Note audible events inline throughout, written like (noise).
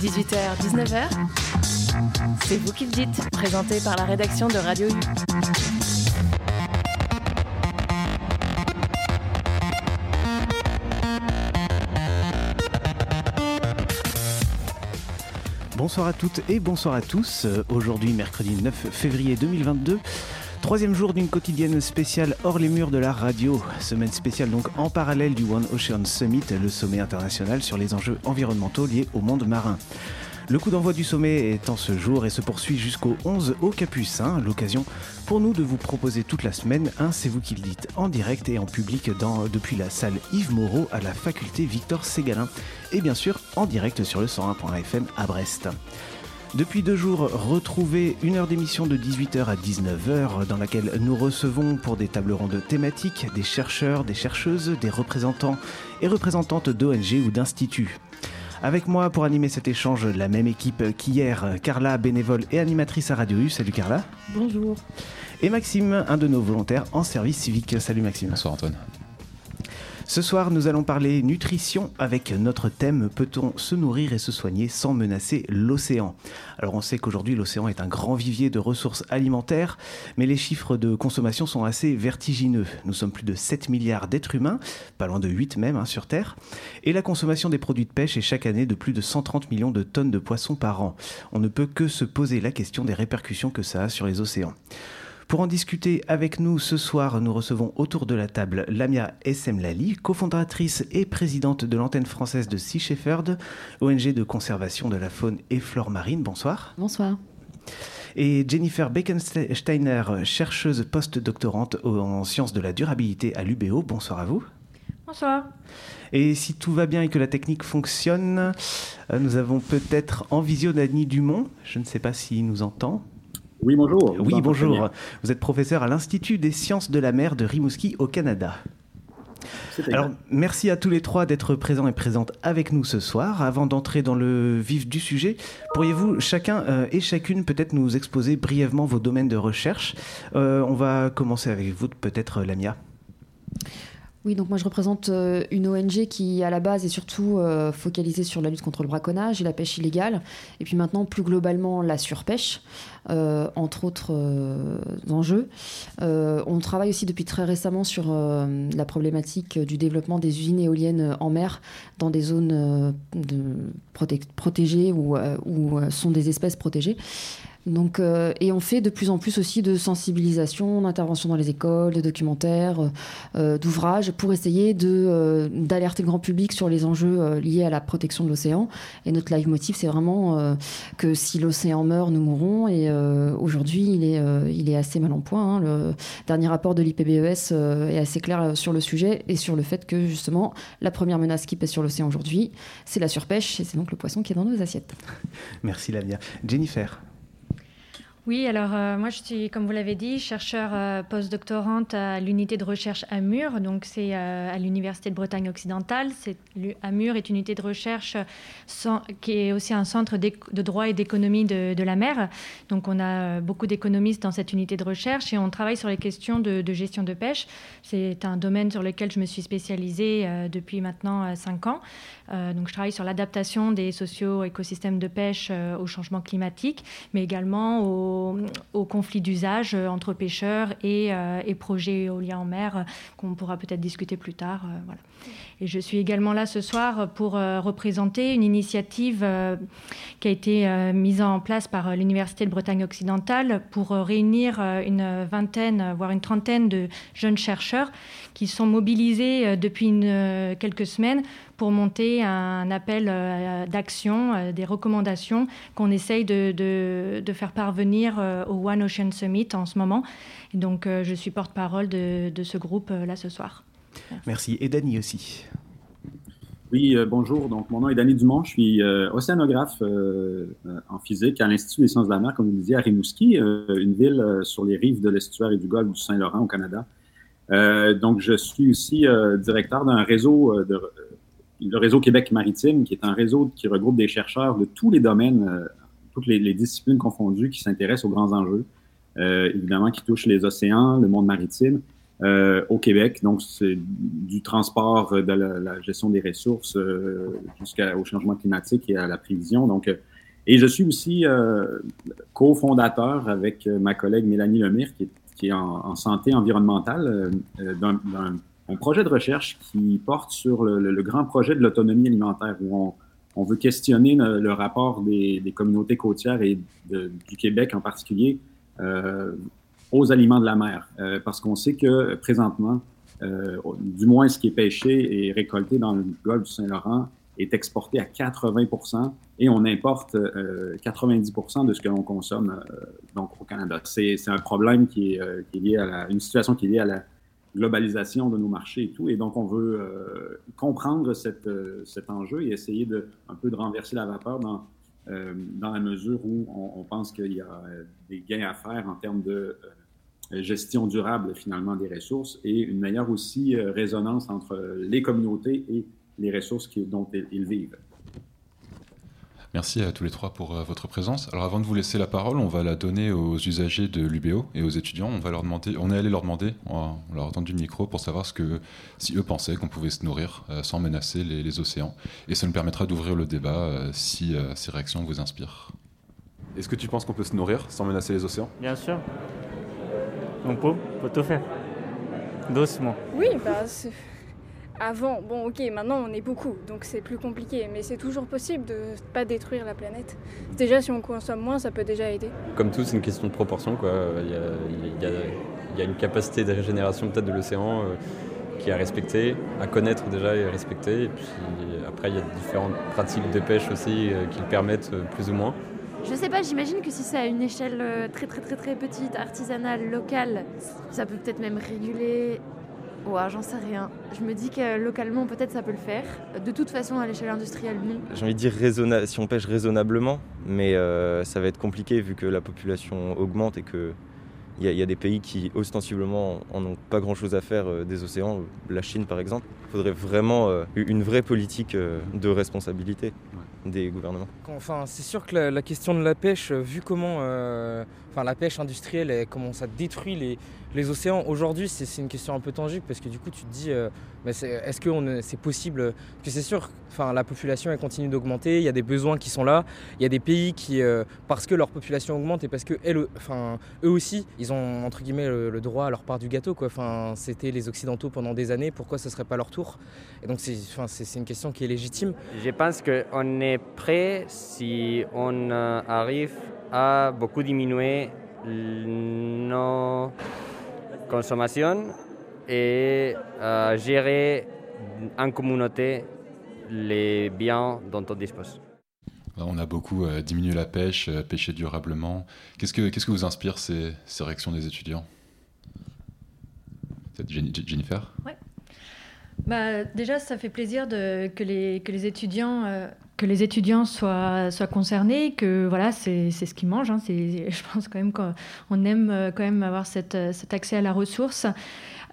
18h, 19h, c'est vous qui le dites, présenté par la rédaction de Radio U. Bonsoir à toutes et bonsoir à tous. Euh, Aujourd'hui, mercredi 9 février 2022. Troisième jour d'une quotidienne spéciale hors les murs de la radio. Semaine spéciale donc en parallèle du One Ocean Summit, le sommet international sur les enjeux environnementaux liés au monde marin. Le coup d'envoi du sommet est en ce jour et se poursuit jusqu'au 11 au Capucin. L'occasion pour nous de vous proposer toute la semaine un C'est vous qui le dites en direct et en public depuis la salle Yves Moreau à la faculté Victor Ségalin. Et bien sûr en direct sur le 101.fm à Brest. Depuis deux jours, retrouvez une heure d'émission de 18h à 19h dans laquelle nous recevons pour des tables rondes thématiques des chercheurs, des chercheuses, des représentants et représentantes d'ONG ou d'instituts. Avec moi pour animer cet échange, la même équipe qu'hier, Carla, bénévole et animatrice à Radio U. Salut Carla. Bonjour. Et Maxime, un de nos volontaires en service civique. Salut Maxime. Bonsoir Antoine. Ce soir, nous allons parler nutrition avec notre thème Peut-on se nourrir et se soigner sans menacer l'océan? Alors on sait qu'aujourd'hui l'océan est un grand vivier de ressources alimentaires, mais les chiffres de consommation sont assez vertigineux. Nous sommes plus de 7 milliards d'êtres humains, pas loin de 8 même hein, sur Terre, et la consommation des produits de pêche est chaque année de plus de 130 millions de tonnes de poissons par an. On ne peut que se poser la question des répercussions que ça a sur les océans. Pour en discuter avec nous ce soir, nous recevons autour de la table Lamia Essemlali, cofondatrice et présidente de l'antenne française de Sea Shepherd, ONG de conservation de la faune et flore marine. Bonsoir. Bonsoir. Et Jennifer Bekensteiner, chercheuse post-doctorante en sciences de la durabilité à l'UBO. Bonsoir à vous. Bonsoir. Et si tout va bien et que la technique fonctionne, euh, nous avons peut-être en visio Dany Dumont. Je ne sais pas s'il nous entend. Oui, bonjour. Oui, bonjour. Vous êtes professeur à l'Institut des sciences de la mer de Rimouski au Canada. Alors, merci à tous les trois d'être présents et présentes avec nous ce soir. Avant d'entrer dans le vif du sujet, pourriez-vous chacun euh, et chacune peut-être nous exposer brièvement vos domaines de recherche? Euh, On va commencer avec vous, peut-être Lamia. Oui, donc moi je représente euh, une ONG qui à la base est surtout euh, focalisée sur la lutte contre le braconnage et la pêche illégale, et puis maintenant plus globalement la surpêche, euh, entre autres enjeux. on travaille aussi depuis très récemment sur la problématique du développement des usines éoliennes en mer dans des zones protégées ou sont des espèces protégées. Donc, euh, et on fait de plus en plus aussi de sensibilisation, d'intervention dans les écoles, de documentaires, euh, d'ouvrages pour essayer de, d'alerter le grand public sur les enjeux liés à la protection de l'océan. Et notre live motif, c'est vraiment que si l'océan meurt, nous mourrons. Et aujourd'hui, il est, il est assez mal en point. Hein. Le dernier rapport de l'IPBES est assez clair sur le sujet et sur le fait que justement, la première menace qui pèse sur l'océan aujourd'hui, c'est la surpêche et c'est donc le poisson qui est dans nos assiettes. (laughs) Merci Lavia. Jennifer. Oui, alors euh, moi je suis, comme vous l'avez dit, chercheur euh, postdoctorante à l'unité de recherche AMUR, donc c'est euh, à l'Université de Bretagne occidentale. AMUR est une unité de recherche qui est aussi un centre de droit et d'économie de, la mer. Donc on a beaucoup d'économistes dans cette unité de recherche et on travaille sur les questions de, gestion de pêche. C'est un domaine sur lequel je me suis spécialisée depuis maintenant cinq ans. donc je travaille sur l'adaptation des socio-écosystèmes de pêche au changement climatique, mais également au aux, conflits d'usage euh, entre pêcheurs et, euh, et, projets éoliens en mer euh, qu'on pourra peut-être discuter plus tard. voilà. Et je suis également là ce soir pour représenter une initiative qui a été mise en place par l'Université de Bretagne occidentale pour réunir une vingtaine, voire une trentaine de jeunes chercheurs qui sont mobilisés depuis quelques semaines pour monter un appel euh, d'action, euh, des recommandations qu'on essaye de, faire parvenir euh, au One Ocean Summit en ce moment. donc, je suis porte-parole de, ce groupe là ce soir. Merci. Et Dany aussi. Oui, bonjour. Donc, mon nom est Dany Dumont. Je suis océanographe en physique à l'Institut des sciences de la mer, comme vous le disiez, à Rimouski, une ville sur les rives de l'estuaire et du golfe du Saint-Laurent au Canada. donc, je suis aussi directeur d'un réseau de, le réseau Québec maritime, qui est un réseau qui regroupe des chercheurs de tous les domaines, euh, toutes les, disciplines confondues, qui s'intéressent aux grands enjeux, euh, évidemment qui touchent les océans, le monde maritime. au Québec. Donc, c'est du transport, de la, gestion des ressources jusqu'au changement climatique et à la prévision. Donc, et je suis aussi cofondateur avec ma collègue Mélanie Lemire, qui est, qui est en, santé environnementale, d'un un projet de recherche qui porte sur le, grand projet de l'autonomie alimentaire, où on, veut questionner le, rapport des, communautés côtières et du Québec en particulier euh, aux aliments de la mer. Euh, parce qu'on sait que présentement, euh, du moins ce qui est pêché et récolté dans le golfe du Saint-Laurent est exporté à 80% et on importe 90 de ce que l'on consomme donc au Canada. C'est un problème qui est, qui est lié à la, une situation qui est liée à la globalisation de nos marchés et tout. Et donc, on veut euh, comprendre euh, cet enjeu et essayer de, un peu de renverser la vapeur dans, euh, dans la mesure où on, pense qu'il y a des gains à faire en termes de gestion durable, finalement, des ressources et une meilleure aussi résonance entre les communautés et les ressources dont ils vivent. Merci à tous les trois pour euh, votre présence. Alors avant de vous laisser la parole, on va la donner aux usagers de l'UBO et aux étudiants. On va leur demander, on est allé leur demander, on, leur a tendu le micro pour savoir ce que, si eux pensaient qu'on pouvait se nourrir euh, sans menacer les, océans. Et ça nous permettra d'ouvrir le débat euh, si ces réactions vous inspirent. Est-ce que tu penses qu'on peut se nourrir sans menacer les océans? Bien sûr. On peut, on peut tout faire. Doucement. Oui, bah c'est avant, bon ok, maintenant on est beaucoup, donc c'est plus compliqué, mais c'est toujours possible de pas détruire la planète. Déjà, si on consomme moins, ça peut déjà aider. Comme tout, c'est une question de proportion. Quoi. Il, y a, une capacité de régénération peut-être de l'océan euh, qui est à respecter, à connaître déjà et à respecter. Et puis après, il y a différentes pratiques de pêche aussi euh, qui le permettent euh, plus ou moins. Je sais pas, j'imagine que si c'est à une échelle très très très très petite, artisanale, locale, ça peut peut-être même réguler Ouais, j'en sais rien. Je me dis que localement, peut-être ça peut le faire. De toute façon, à l'échelle industrielle, non. J'ai envie de dire si on pêche raisonnablement, mais euh, ça va être compliqué vu que la population augmente et que il y, a des pays qui ostensiblement en ont pas grand-chose à faire euh, des océans, la Chine par exemple. Il faudrait vraiment euh, une vraie politique de responsabilité des gouvernements. Enfin, c'est sûr que la, question de la pêche, vu comment, enfin la pêche industrielle, comment ça détruit les océans, aujourd'hui, c'est une question un peu tangible parce que du coup, tu te dis, euh, est-ce que c'est possible? Parce que c'est sûr, enfin, la population continue d'augmenter, il y a des besoins qui sont là, il y a des pays qui, euh, parce que leur population augmente et parce que eux aussi, ils ont entre guillemets le, droit à leur part du gâteau. Enfin, c'était les Occidentaux pendant des années, pourquoi ce serait pas leur tour? Et donc, c'est une question qui est légitime. Je pense qu'on est prêt si on euh, arrive à beaucoup diminuer nos consommation et euh, gérer en communauté les biens dont on dispose. On a beaucoup euh, diminué la pêche, euh, pêché durablement. Qu'est-ce que, qu'est-ce que vous inspire ces, ces réactions des étudiants? Jennifer? Ouais. bah, Déjà, ça fait plaisir de, que, les, que les étudiants que les étudiants soient, soient concernés, que voilà, c'est ce qu'ils mangent. Hein. (laughs) je pense quand même qu'on aime euh, quand même avoir cette, cet accès à la ressource.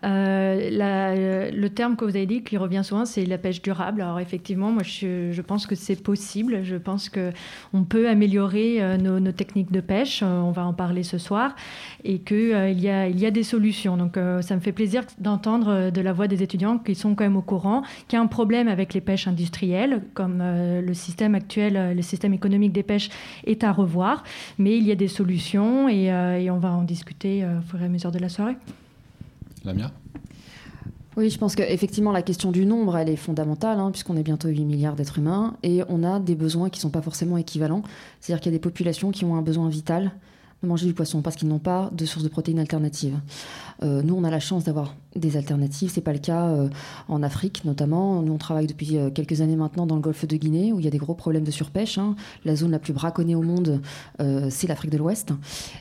Euh, le terme que vous avez dit qui revient souvent, c'est la pêche durable. Alors effectivement, moi je, pense que c'est possible. Je pense que on peut améliorer euh, nos, techniques de pêche. on va en parler ce soir et qu'il il y, a, des solutions. Donc ça me fait plaisir d'entendre de la voix des étudiants qui sont quand même au courant qu'il y a un problème avec les pêches industrielles, comme le système actuel, euh, le système économique des pêches est à revoir, mais il y a des solutions et, euh, on va en discuter euh, au fur et à mesure de la soirée. Lamia oui, je pense qu'effectivement, la question du nombre, elle est fondamentale, hein, puisqu'on est bientôt 8 milliards d'êtres humains, et on a des besoins qui ne sont pas forcément équivalents. C'est-à-dire qu'il y a des populations qui ont un besoin vital de manger du poisson, parce qu'ils n'ont pas de source de protéines alternatives. nous, on a la chance d'avoir des alternatives. C'est pas le cas euh, en Afrique notamment. Nous on travaille depuis euh, quelques années maintenant dans le golfe de Guinée où il y a des gros problèmes de surpêche. Hein. La zone la plus braconnée au monde, euh, c'est l'Afrique de l'Ouest.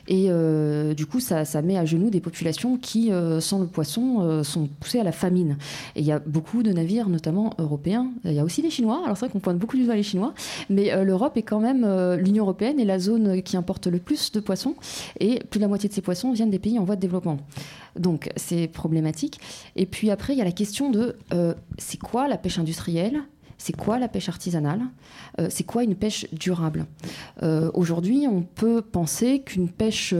Et du coup ça, ça, met à genoux des populations qui, sans le poisson, sont poussées à la famine. Et il y a beaucoup de navires, notamment européens. Il y a aussi des Chinois. Alors c'est vrai qu'on pointe beaucoup du doigt les Chinois, mais l'Europe est quand même l'Union européenne est la zone qui importe le plus de poissons. Et plus de la moitié de ces poissons viennent des pays en voie de développement. Donc c'est problématique. Et puis après, il y a la question de euh, c'est quoi la pêche industrielle? C'est quoi la pêche artisanale? Euh, C'est quoi une pêche durable? Euh, Aujourd'hui, on peut penser qu'une pêche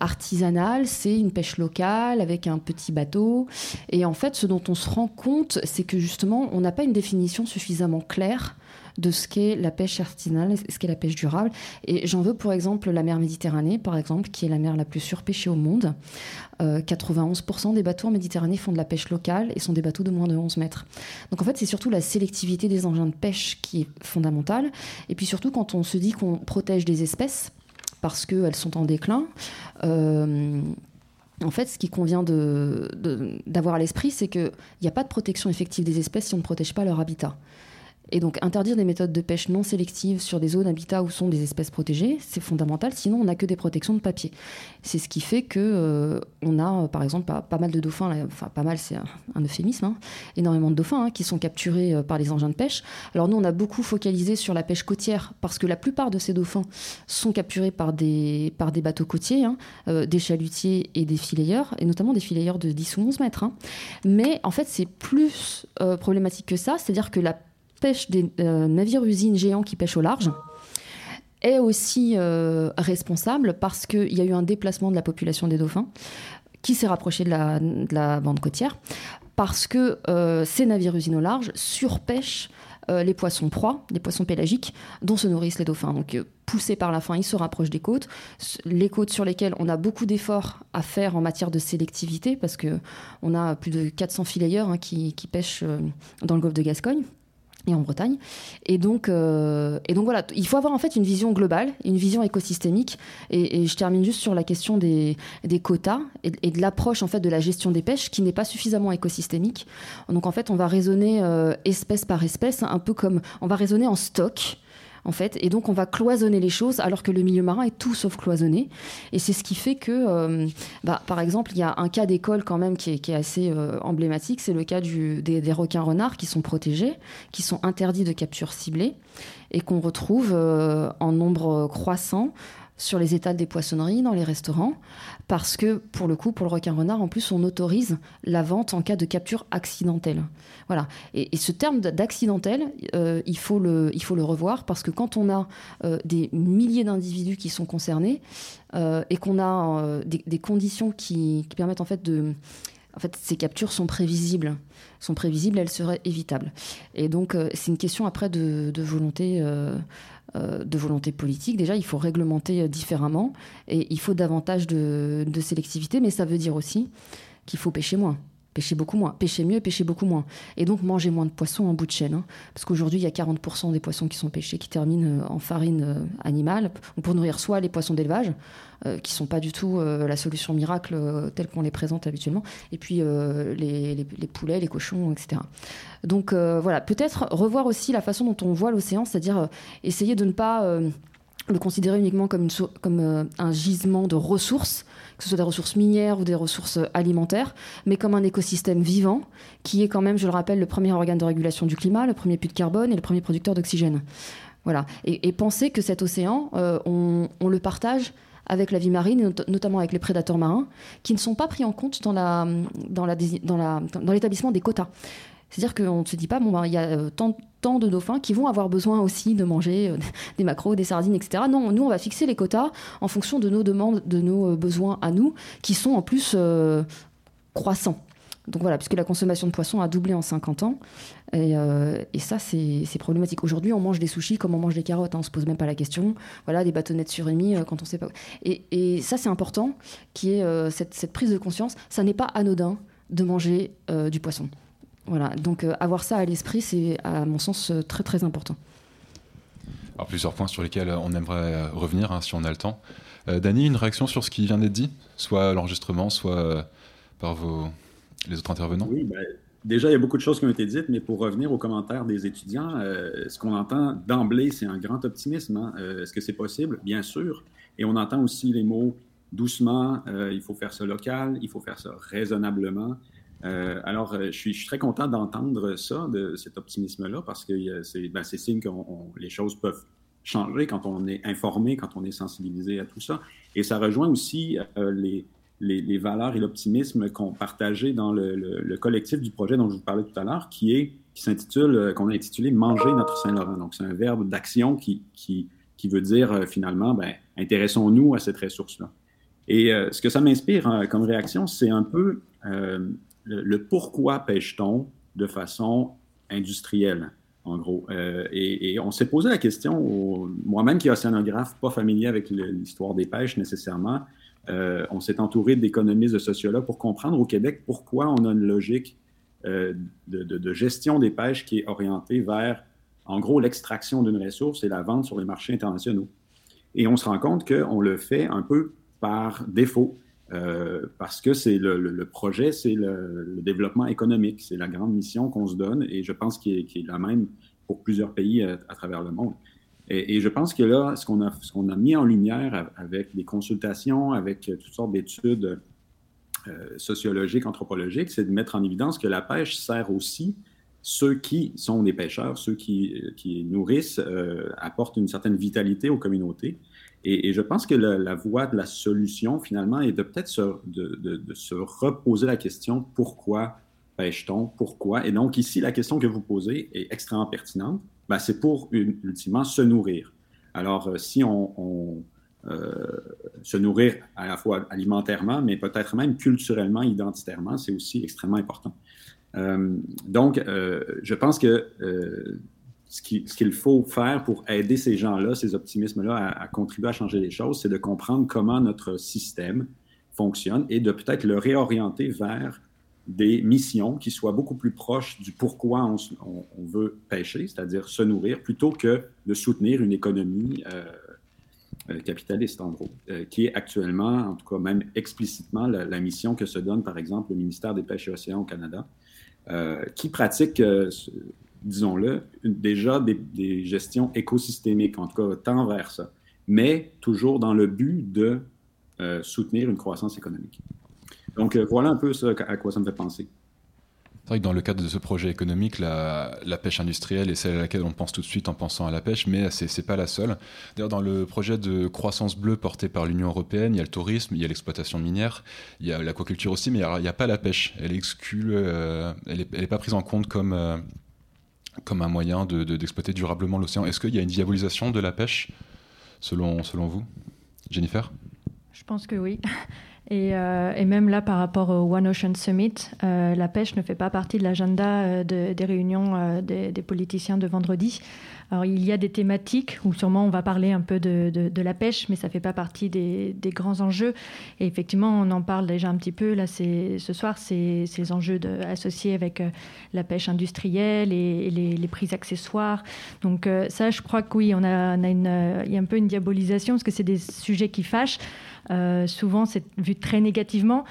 artisanale, c'est une pêche locale avec un petit bateau. Et en fait, ce dont on se rend compte, c'est que justement, on n'a pas une définition suffisamment claire de ce qu'est la pêche artisanale, ce qu'est la pêche durable. Et j'en veux pour exemple la mer Méditerranée, par exemple, qui est la mer la plus surpêchée au monde. 91% euh, des bateaux en Méditerranée font de la pêche locale et sont des bateaux de moins de 11 mètres. Donc en fait, c'est surtout la sélectivité des engins de pêche qui est fondamentale. Et puis surtout, quand on se dit qu'on protège des espèces, parce qu'elles sont en déclin, euh, en fait, ce qui convient d'avoir à l'esprit, c'est qu'il n'y a pas de protection effective des espèces si on ne protège pas leur habitat. Et donc interdire des méthodes de pêche non sélectives sur des zones d'habitat où sont des espèces protégées, c'est fondamental, sinon on n'a que des protections de papier. C'est ce qui fait que euh, on a par exemple pas, mal de dauphins, enfin pas mal c'est un, euphémisme, hein, énormément de dauphins hein, qui sont capturés euh, par les engins de pêche. Alors nous on a beaucoup focalisé sur la pêche côtière parce que la plupart de ces dauphins sont capturés par des, par des bateaux côtiers, hein, euh, des chalutiers et des filayeurs, et notamment des filayeurs de 10 ou 11 mètres. Mais en fait c'est plus problématique que ça, c'est-à-dire que la pêche des euh, navires-usines géants qui pêchent au large est aussi euh, responsable parce qu'il y a eu un déplacement de la population des dauphins qui s'est rapproché de la, bande côtière, parce que euh, ces navires-usines au large surpêchent les poissons proies, les poissons pélagiques, dont se nourrissent les dauphins. Donc, poussés par la faim, ils se rapprochent des côtes. Les côtes sur lesquelles on a beaucoup d'efforts à faire en matière de sélectivité, parce qu'on a plus de 400 filayeurs hein, qui, qui, pêchent dans le golfe de Gascogne et en Bretagne. Et donc, euh, et donc voilà, il faut avoir en fait une vision globale, une vision écosystémique. Et, je termine juste sur la question des, des quotas et, de l'approche en fait de la gestion des pêches qui n'est pas suffisamment écosystémique. Donc en fait, on va raisonner euh, espèce par espèce, un peu comme on va raisonner en stock en fait. Et donc, on va cloisonner les choses alors que le milieu marin est tout sauf cloisonné. Et c'est ce qui fait que, euh, bah, par exemple, il y a un cas d'école quand même qui est, assez euh, emblématique. C'est le cas des, requins renards qui sont protégés, qui sont interdits de capture ciblée et qu'on retrouve euh, en nombre croissant sur les étals des poissonneries, dans les restaurants, parce que pour le coup, pour le requin-renard, en plus, on autorise la vente en cas de capture accidentelle. Voilà. Et, ce terme d'accidentel, euh, il, faut le, il faut le revoir, parce que quand on a euh, des milliers d'individus qui sont concernés euh, et qu'on a des, conditions qui, permettent en fait de en fait, ces captures sont prévisibles, sont prévisibles, elles seraient évitables. Et donc, c'est une question après de, volonté de volonté politique. Déjà, il faut réglementer euh, différemment. Et il faut davantage de, de sélectivité, mais ça veut dire aussi qu'il faut pêcher moins pêcher beaucoup moins, pêcher mieux, pêcher beaucoup moins. Et donc manger moins de poissons en bout de chaîne. Hein. parce qu'aujourd'hui, il y a 40% des poissons qui sont pêchés qui terminent euh, en farine euh, animale, pour nourrir soit les poissons d'élevage, euh, qui sont pas du tout la solution miracle telle qu'on les présente habituellement, et puis les, les, poulets, les cochons, etc. Donc voilà, peut-être revoir aussi la façon dont on voit l'océan, c'est-à-dire essayer de ne pas le considérer uniquement comme un gisement de ressources, que ce soit des ressources minières ou des ressources alimentaires, mais comme un écosystème vivant, qui est quand même, je le rappelle, le premier organe de régulation du climat, le premier puits de carbone et le premier producteur d'oxygène. Voilà. Et, penser que cet océan, euh, on, le partage avec la vie marine, notamment avec les prédateurs marins, qui ne sont pas pris en compte dans l'établissement des quotas. C'est-à-dire qu'on ne se dit pas, bon, ben, il y a euh, tant, tant, de dauphins qui vont avoir besoin aussi de manger euh, (laughs) des macros, des sardines, etc. Non, nous, on va fixer les quotas en fonction de nos demandes, de nos euh, besoins à nous, qui sont en plus croissants. Donc voilà, puisque la consommation de poissons a doublé en 50 ans. Et, ça, c'est problématique. Aujourd'hui, on mange des sushis comme on mange des carottes. Hein, on se pose même pas la question. Voilà, des bâtonnets de surimi quand on ne sait pas. Et, ça, c'est important, qui est cette, prise de conscience. Ça n'est pas anodin de manger du poisson. Voilà, donc euh, avoir ça à l'esprit, c'est à mon sens euh, très très important. Alors plusieurs points sur lesquels on aimerait euh, revenir hein, si on a le temps. Dany, une réaction sur ce qui vient d'être dit, soit l'enregistrement, soit par vos, les autres intervenants? Oui, ben, déjà il y a beaucoup de choses qui ont été dites, mais pour revenir aux commentaires des étudiants, ce qu'on entend d'emblée, c'est un grand optimisme. Hein. Est-ce que c'est possible? Bien sûr. Et on entend aussi les mots doucement, il faut faire ça local, il faut faire ça raisonnablement. Euh, alors, euh, je suis, très content d'entendre ça, de cet optimisme-là, parce que euh, ben, c'est signe que les choses peuvent changer quand on est informé, quand on est sensibilisé à tout ça. Et ça rejoint aussi les, valeurs et l'optimisme qu'on partageait dans le, collectif du projet dont je vous parlais tout à l'heure, qui s'intitule, qu'on a intitulé Manger notre Saint-Laurent. Donc, c'est un verbe d'action qui, veut dire finalement, ben, intéressons-nous à cette ressource-là. Et ce que ça m'inspire comme réaction, c'est un peu le, pourquoi pêche-t-on de façon industrielle, en gros? Euh, et, on s'est posé la question, moi-même qui est océanographe, pas familier avec l'histoire des pêches nécessairement, euh, on s'est entouré d'économistes, de sociologues pour comprendre au Québec pourquoi on a une logique euh, de, de, gestion des pêches qui est orientée vers, en gros, l'extraction d'une ressource et la vente sur les marchés internationaux. Et on se rend compte qu'on le fait un peu par défaut. Euh, parce que c'est le, projet, c'est le, développement économique, c'est la grande mission qu'on se donne et je pense qu'il est, la même pour plusieurs pays à, travers le monde. Et, je pense que là, ce qu'on a, mis en lumière avec des consultations, avec toutes sortes d'études euh, sociologiques, anthropologiques, c'est de mettre en évidence que la pêche sert aussi ceux qui sont des pêcheurs, ceux qui, qui nourrissent, euh, apportent une certaine vitalité aux communautés. Et, je pense que la, voie de la solution, finalement, est de peut-être se, de, se reposer la question pourquoi pêche-t-on? Pourquoi? Et donc, ici, la question que vous posez est extrêmement pertinente. Ben, c'est pour, ultimement, se nourrir. Alors, euh, si on, euh, se nourrir à la fois alimentairement, mais peut-être même culturellement, identitairement, c'est aussi extrêmement important. Euh, donc, je pense que ce qu'il faut faire pour aider ces gens-là, ces optimismes-là, à, contribuer à changer les choses, c'est de comprendre comment notre système fonctionne et de peut-être le réorienter vers des missions qui soient beaucoup plus proches du pourquoi on, veut pêcher, c'est-à-dire se nourrir, plutôt que de soutenir une économie euh, euh, capitaliste, en gros, euh, qui est actuellement, en tout cas même explicitement, la, mission que se donne, par exemple, le ministère des Pêches et Océans au Canada, qui pratique disons-le, déjà des, gestions écosystémiques, en tout cas tend vers ça, mais toujours dans le but de euh, soutenir une croissance économique. Donc euh, voilà un peu à quoi ça me fait penser. C'est vrai que dans le cadre de ce projet économique, la, pêche industrielle est celle à laquelle on pense tout de suite en pensant à la pêche, mais ce n'est pas la seule. D'ailleurs, dans le projet de croissance bleue porté par l'Union européenne, il y a le tourisme, il y a l'exploitation minière, il y a l'aquaculture aussi, mais il n'y a, pas la pêche. Elle euh, elle n'est pas prise en compte comme, comme un moyen d'exploiter de, durablement l'océan. Est-ce qu'il y a une diabolisation de la pêche, selon, selon vous Jennifer? Je pense que oui. (laughs) Et, euh, et, même là, par rapport au One Ocean Summit, euh, la pêche ne fait pas partie de l'agenda euh, des réunions des, politiciens de vendredi. Alors il y a des thématiques où sûrement on va parler un peu de, de, la pêche, mais ça ne fait pas partie des, des, grands enjeux. Et effectivement, on en parle déjà un petit peu. Là, ce soir, c'est les enjeux associés avec euh, la pêche industrielle et, les, prix accessoires. Donc euh, ça, je crois que oui, on a, une, il y a un peu une diabolisation parce que c'est des sujets qui fâchent. Euh, souvent, c'est vu très négativement.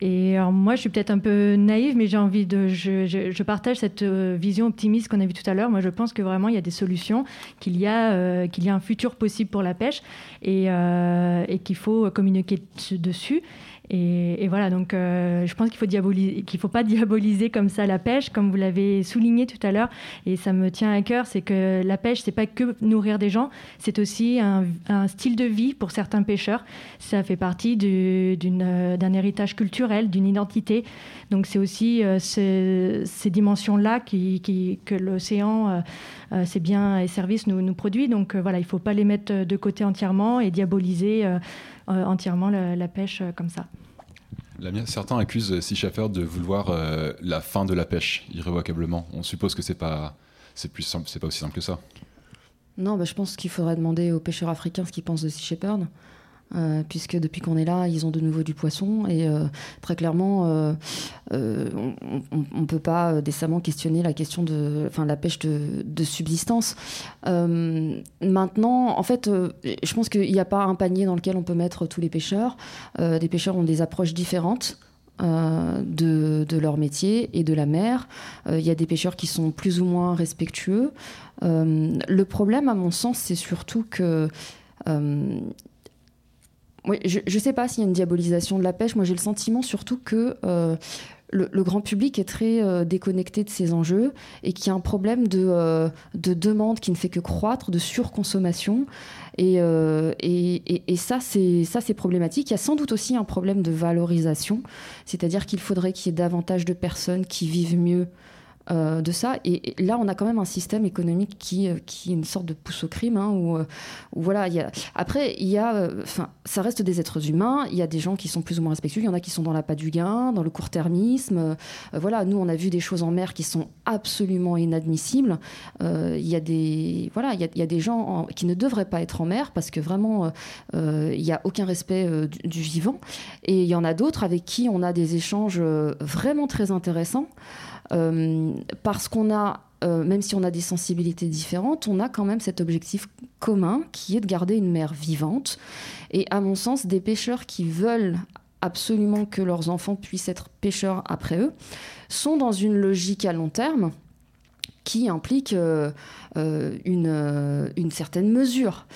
Et alors moi, je suis peut-être un peu naïve, mais j'ai envie de. Je, je, partage cette euh, vision optimiste qu'on a vue tout à l'heure. Moi, je pense que vraiment, il y a des solutions, qu'il y, a, euh, y a un futur possible pour la pêche et, euh, et qu'il faut communiquer dessus. Et, voilà, donc euh, je pense qu'il faut qu'il faut pas diaboliser comme ça la pêche, comme vous l'avez souligné tout à l'heure, et ça me tient à cœur, c'est que la pêche, c'est pas que nourrir des gens, c'est aussi un, style de vie pour certains pêcheurs. Ça fait partie euh, d'un héritage culturel, d'une identité. Donc c'est aussi euh, ces, dimensions-là que l'océan, c'est bien et service nous, nous produit. Donc voilà, il faut pas les mettre de côté entièrement et diaboliser. Euh, entièrement la, pêche euh, comme ça. certains accusent Sea Shepherd de vouloir euh, la fin de la pêche irrévocablement. On suppose que c'est pas c'est plus simple, c'est pas aussi simple que ça. Non, bah, je pense qu'il faudrait demander aux pêcheurs africains ce qu'ils pensent de Sea Shepherd. Euh, puisque depuis qu'on est là, ils ont de nouveau du poisson. Et euh, très clairement, euh, on ne peut pas décemment questionner la question de la pêche de, subsistance. maintenant, en fait, je pense qu'il n'y a pas un panier dans lequel on peut mettre tous les pêcheurs. des pêcheurs ont des approches différentes. de, leur métier et de la mer. Il y a des pêcheurs qui sont plus ou moins respectueux. le problème, à mon sens, c'est surtout que oui, je ne sais pas s'il y a une diabolisation de la pêche. Moi, j'ai le sentiment surtout que euh, le, grand public est très euh, déconnecté de ces enjeux et qu'il y a un problème de, euh, de, demande qui ne fait que croître, de surconsommation. Et, et, ça, c'est problématique. Il y a sans doute aussi un problème de valorisation, c'est-à-dire qu'il faudrait qu'il y ait davantage de personnes qui vivent mieux euh, de ça. Et, là, on a quand même un système économique qui, euh, qui est une sorte de pousse au crime. Hein, où, euh, voilà, y a... Après, y a, ça reste des êtres humains. Il y a des gens qui sont plus ou moins respectueux. Il y en a qui sont dans la pas du gain, dans le court-termisme. voilà, nous, on a vu des choses en mer qui sont absolument inadmissibles. Il y a des, voilà, il y a, des gens qui ne devraient pas être en mer parce que vraiment, il n'y a aucun respect du, vivant. Et il y en a d'autres avec qui on a des échanges vraiment très intéressants. Parce qu'on a euh, même si on a des sensibilités différentes, on a quand même cet objectif commun qui est de garder une mer vivante. Et à mon sens, des pêcheurs qui veulent absolument que leurs enfants puissent être pêcheurs après eux sont dans une logique à long terme qui implique euh, une, une, certaine mesure.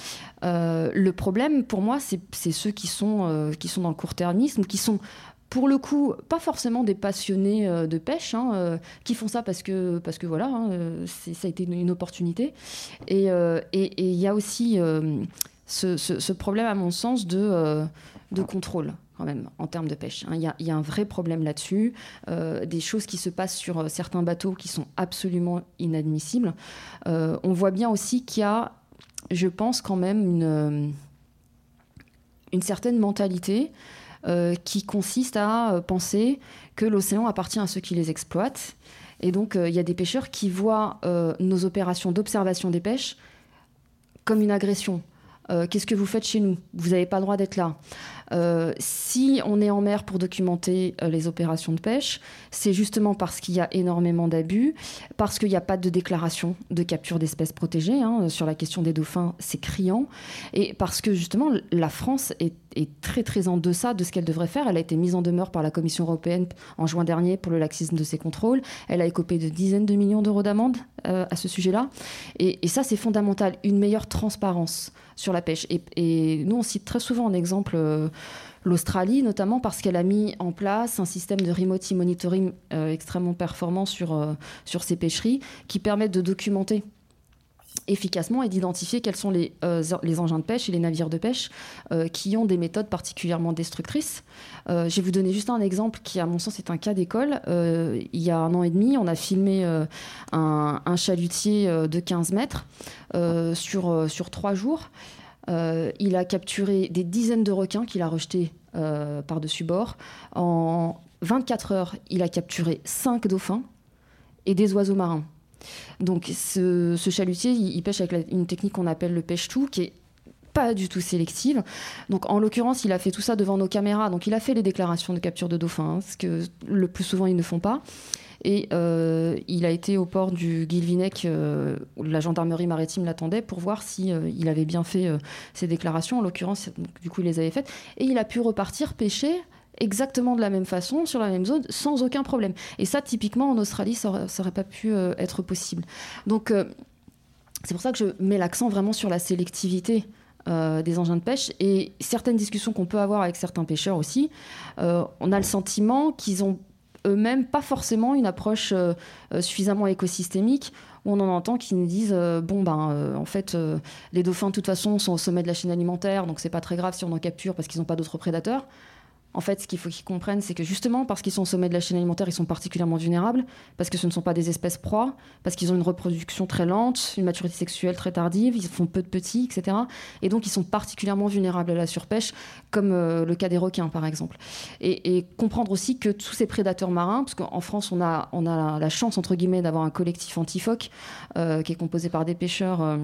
le problème, pour moi, c'est ceux qui sont, qui sont dans le court-termisme, qui sont pour le coup, pas forcément des passionnés euh, de pêche, hein, euh, qui font ça parce que, parce que voilà, hein, euh, ça a été une, opportunité. Et il y a aussi ce, problème, à mon sens, de, contrôle quand même en termes de pêche. Hein. Il y, a un vrai problème là-dessus, des choses qui se passent sur certains bateaux qui sont absolument inadmissibles. on voit bien aussi qu'il y a, je pense quand même, une, une certaine mentalité euh, qui consiste à euh, penser que l'océan appartient à ceux qui les exploitent. Et donc, euh, il y a des pêcheurs qui voient nos opérations d'observation des pêches comme une agression. Qu'est-ce que vous faites chez nous? Vous n'avez pas le droit d'être là. Si on est en mer pour documenter les opérations de pêche, c'est justement parce qu'il y a énormément d'abus, parce qu'il n'y a pas de déclaration de capture d'espèces protégées. Hein, sur la question des dauphins, c'est criant. Et parce que justement, la France est, très très en deçà de ce qu'elle devrait faire. Elle a été mise en demeure par la Commission européenne en juin dernier pour le laxisme de ses contrôles. Elle a écopé de dizaines de millions d'euros d'amende euh, à ce sujet-là. Et, ça, c'est fondamental. Une meilleure transparence sur la pêche. Et, nous, on cite très souvent en exemple l'Australie, notamment parce qu'elle a mis en place un système de remote monitoring euh, extrêmement performant sur, euh, sur ses pêcheries qui permet de documenter efficacement et d'identifier quels sont les, euh, les, engins de pêche et les navires de pêche qui ont des méthodes particulièrement destructrices. je vais vous donner juste un exemple qui, à mon sens, est un cas d'école. il y a un an et demi, on a filmé un, chalutier de 15 mètres sur, sur trois jours. Euh, il a capturé des dizaines de requins qu'il a rejetés euh, par-dessus bord. En 24 heures, il a capturé 5 dauphins et des oiseaux marins. Donc ce, chalutier, il, pêche avec une technique qu'on appelle le pêche-tout, qui est pas du tout sélective. Donc en l'occurrence, il a fait tout ça devant nos caméras. Donc il a fait les déclarations de capture de dauphins, ce que le plus souvent ils ne font pas. Et euh, il a été au port du Guilvinec, euh, où la gendarmerie maritime l'attendait pour voir si euh, il avait bien fait ses déclarations. En l'occurrence, du coup, il les avait faites. Et il a pu repartir pêcher exactement de la même façon, sur la même zone, sans aucun problème. Et ça, typiquement, en Australie, ça n'aurait pas pu être possible. Donc, c'est pour ça que je mets l'accent vraiment sur la sélectivité. des engins de pêche et certaines discussions qu'on peut avoir avec certains pêcheurs aussi, on a le sentiment qu'ils ont eux-mêmes pas forcément une approche euh, euh, suffisamment écosystémique où on en entend qui nous disent euh, bon ben en fait les dauphins de toute façon sont au sommet de la chaîne alimentaire donc c'est pas très grave si on en capture parce qu'ils n'ont pas d'autres prédateurs en fait, ce qu'il faut qu'ils comprennent, c'est que justement, parce qu'ils sont au sommet de la chaîne alimentaire, ils sont particulièrement vulnérables, parce que ce ne sont pas des espèces proies, parce qu'ils ont une reproduction très lente, une maturité sexuelle très tardive, ils font peu de petits, etc. Et donc, ils sont particulièrement vulnérables à la surpêche, comme euh, le cas des requins, par exemple. Et, comprendre aussi que tous ces prédateurs marins, parce qu'en France, on a, on la chance, entre guillemets, d'avoir un collectif anti-phoque, euh, qui est composé par des pêcheurs. Euh,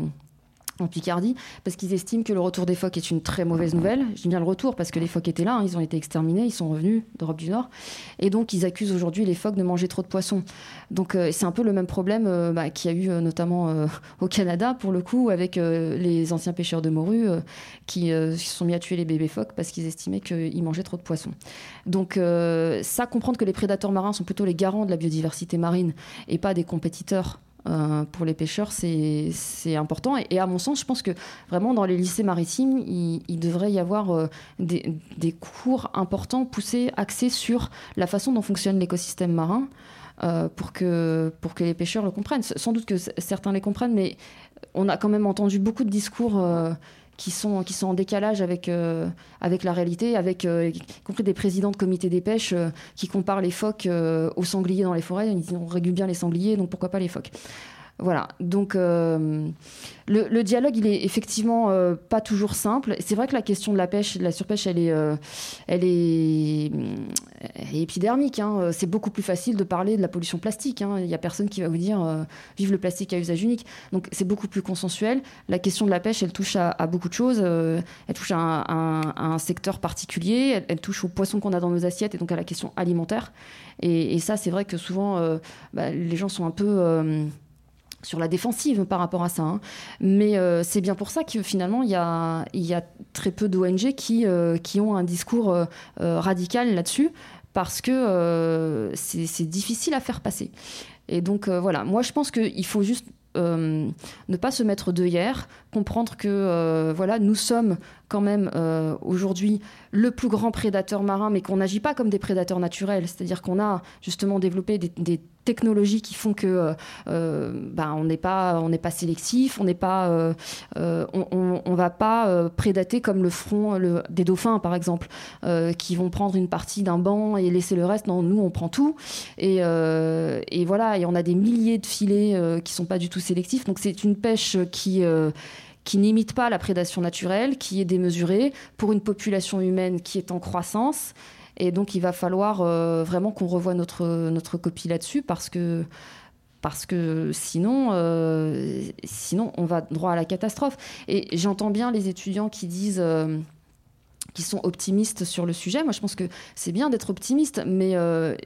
en Picardie, parce qu'ils estiment que le retour des phoques est une très mauvaise nouvelle. Je dis bien le retour, parce que les phoques étaient là, hein, ils ont été exterminés, ils sont revenus d'Europe du Nord, et donc ils accusent aujourd'hui les phoques de manger trop de poissons. Donc euh, c'est un peu le même problème euh, bah, qu'il y a eu euh, notamment au Canada, pour le coup, avec les anciens pêcheurs de morue qui se sont mis à tuer les bébés phoques parce qu'ils estimaient qu'ils mangeaient trop de poissons. Donc ça, comprendre que les prédateurs marins sont plutôt les garants de la biodiversité marine et pas des compétiteurs pour les pêcheurs, c'est important. Et, à mon sens, je pense que vraiment dans les lycées maritimes, il, devrait y avoir des, des, cours importants, poussés, axés sur la façon dont fonctionne l'écosystème marin. pour, que, pour que les pêcheurs le comprennent. Sans doute que certains les comprennent, mais on a quand même entendu beaucoup de discours qui sont, en décalage avec, euh, la réalité, avec euh, y compris des présidents de comités des pêches euh, qui comparent les phoques aux sangliers dans les forêts. Ils disent on régule bien les sangliers, donc pourquoi pas les phoques? Voilà, donc euh, le, dialogue, il est effectivement euh, pas toujours simple. C'est vrai que la question de la pêche, de la surpêche, elle est, euh, épidermique. Hein. C'est beaucoup plus facile de parler de la pollution plastique. Hein. Il n'y a personne qui va vous dire vive le plastique à usage unique. Donc c'est beaucoup plus consensuel. La question de la pêche, elle touche à, beaucoup de choses. elle touche à un, secteur particulier. Elle, touche aux poissons qu'on a dans nos assiettes et donc à la question alimentaire. Et, ça, c'est vrai que souvent, bah, les gens sont un peu sur la défensive par rapport à ça. Hein. Mais euh, c'est bien pour ça que finalement, il y a, y a très peu d'ONG qui, euh, qui ont un discours euh, radical là-dessus, parce que c'est difficile à faire passer. Et donc voilà, moi je pense qu'il faut juste ne pas se mettre de hier, comprendre que voilà, nous sommes quand même aujourd'hui le plus grand prédateur marin, mais qu'on n'agit pas comme des prédateurs naturels. C'est-à-dire qu'on a justement développé des, technologies qui font que euh, euh, ben, on n'est pas on n'est pas sélectif, on n'est pas euh, on, on, va pas prédater comme le front des dauphins par exemple qui vont prendre une partie d'un banc et laisser le reste. Non, nous on prend tout et, et voilà et on a des milliers de filets qui sont pas du tout sélectifs. Donc c'est une pêche qui qui n'imite pas la prédation naturelle, qui est démesurée pour une population humaine qui est en croissance et donc, il va falloir euh, vraiment qu'on revoie notre, notre copie là-dessus parce que, parce que sinon, euh, sinon, on va droit à la catastrophe. Et j'entends bien les étudiants qui disent. Euh, qui sont optimistes sur le sujet. Moi, je pense que c'est bien d'être optimiste, mais il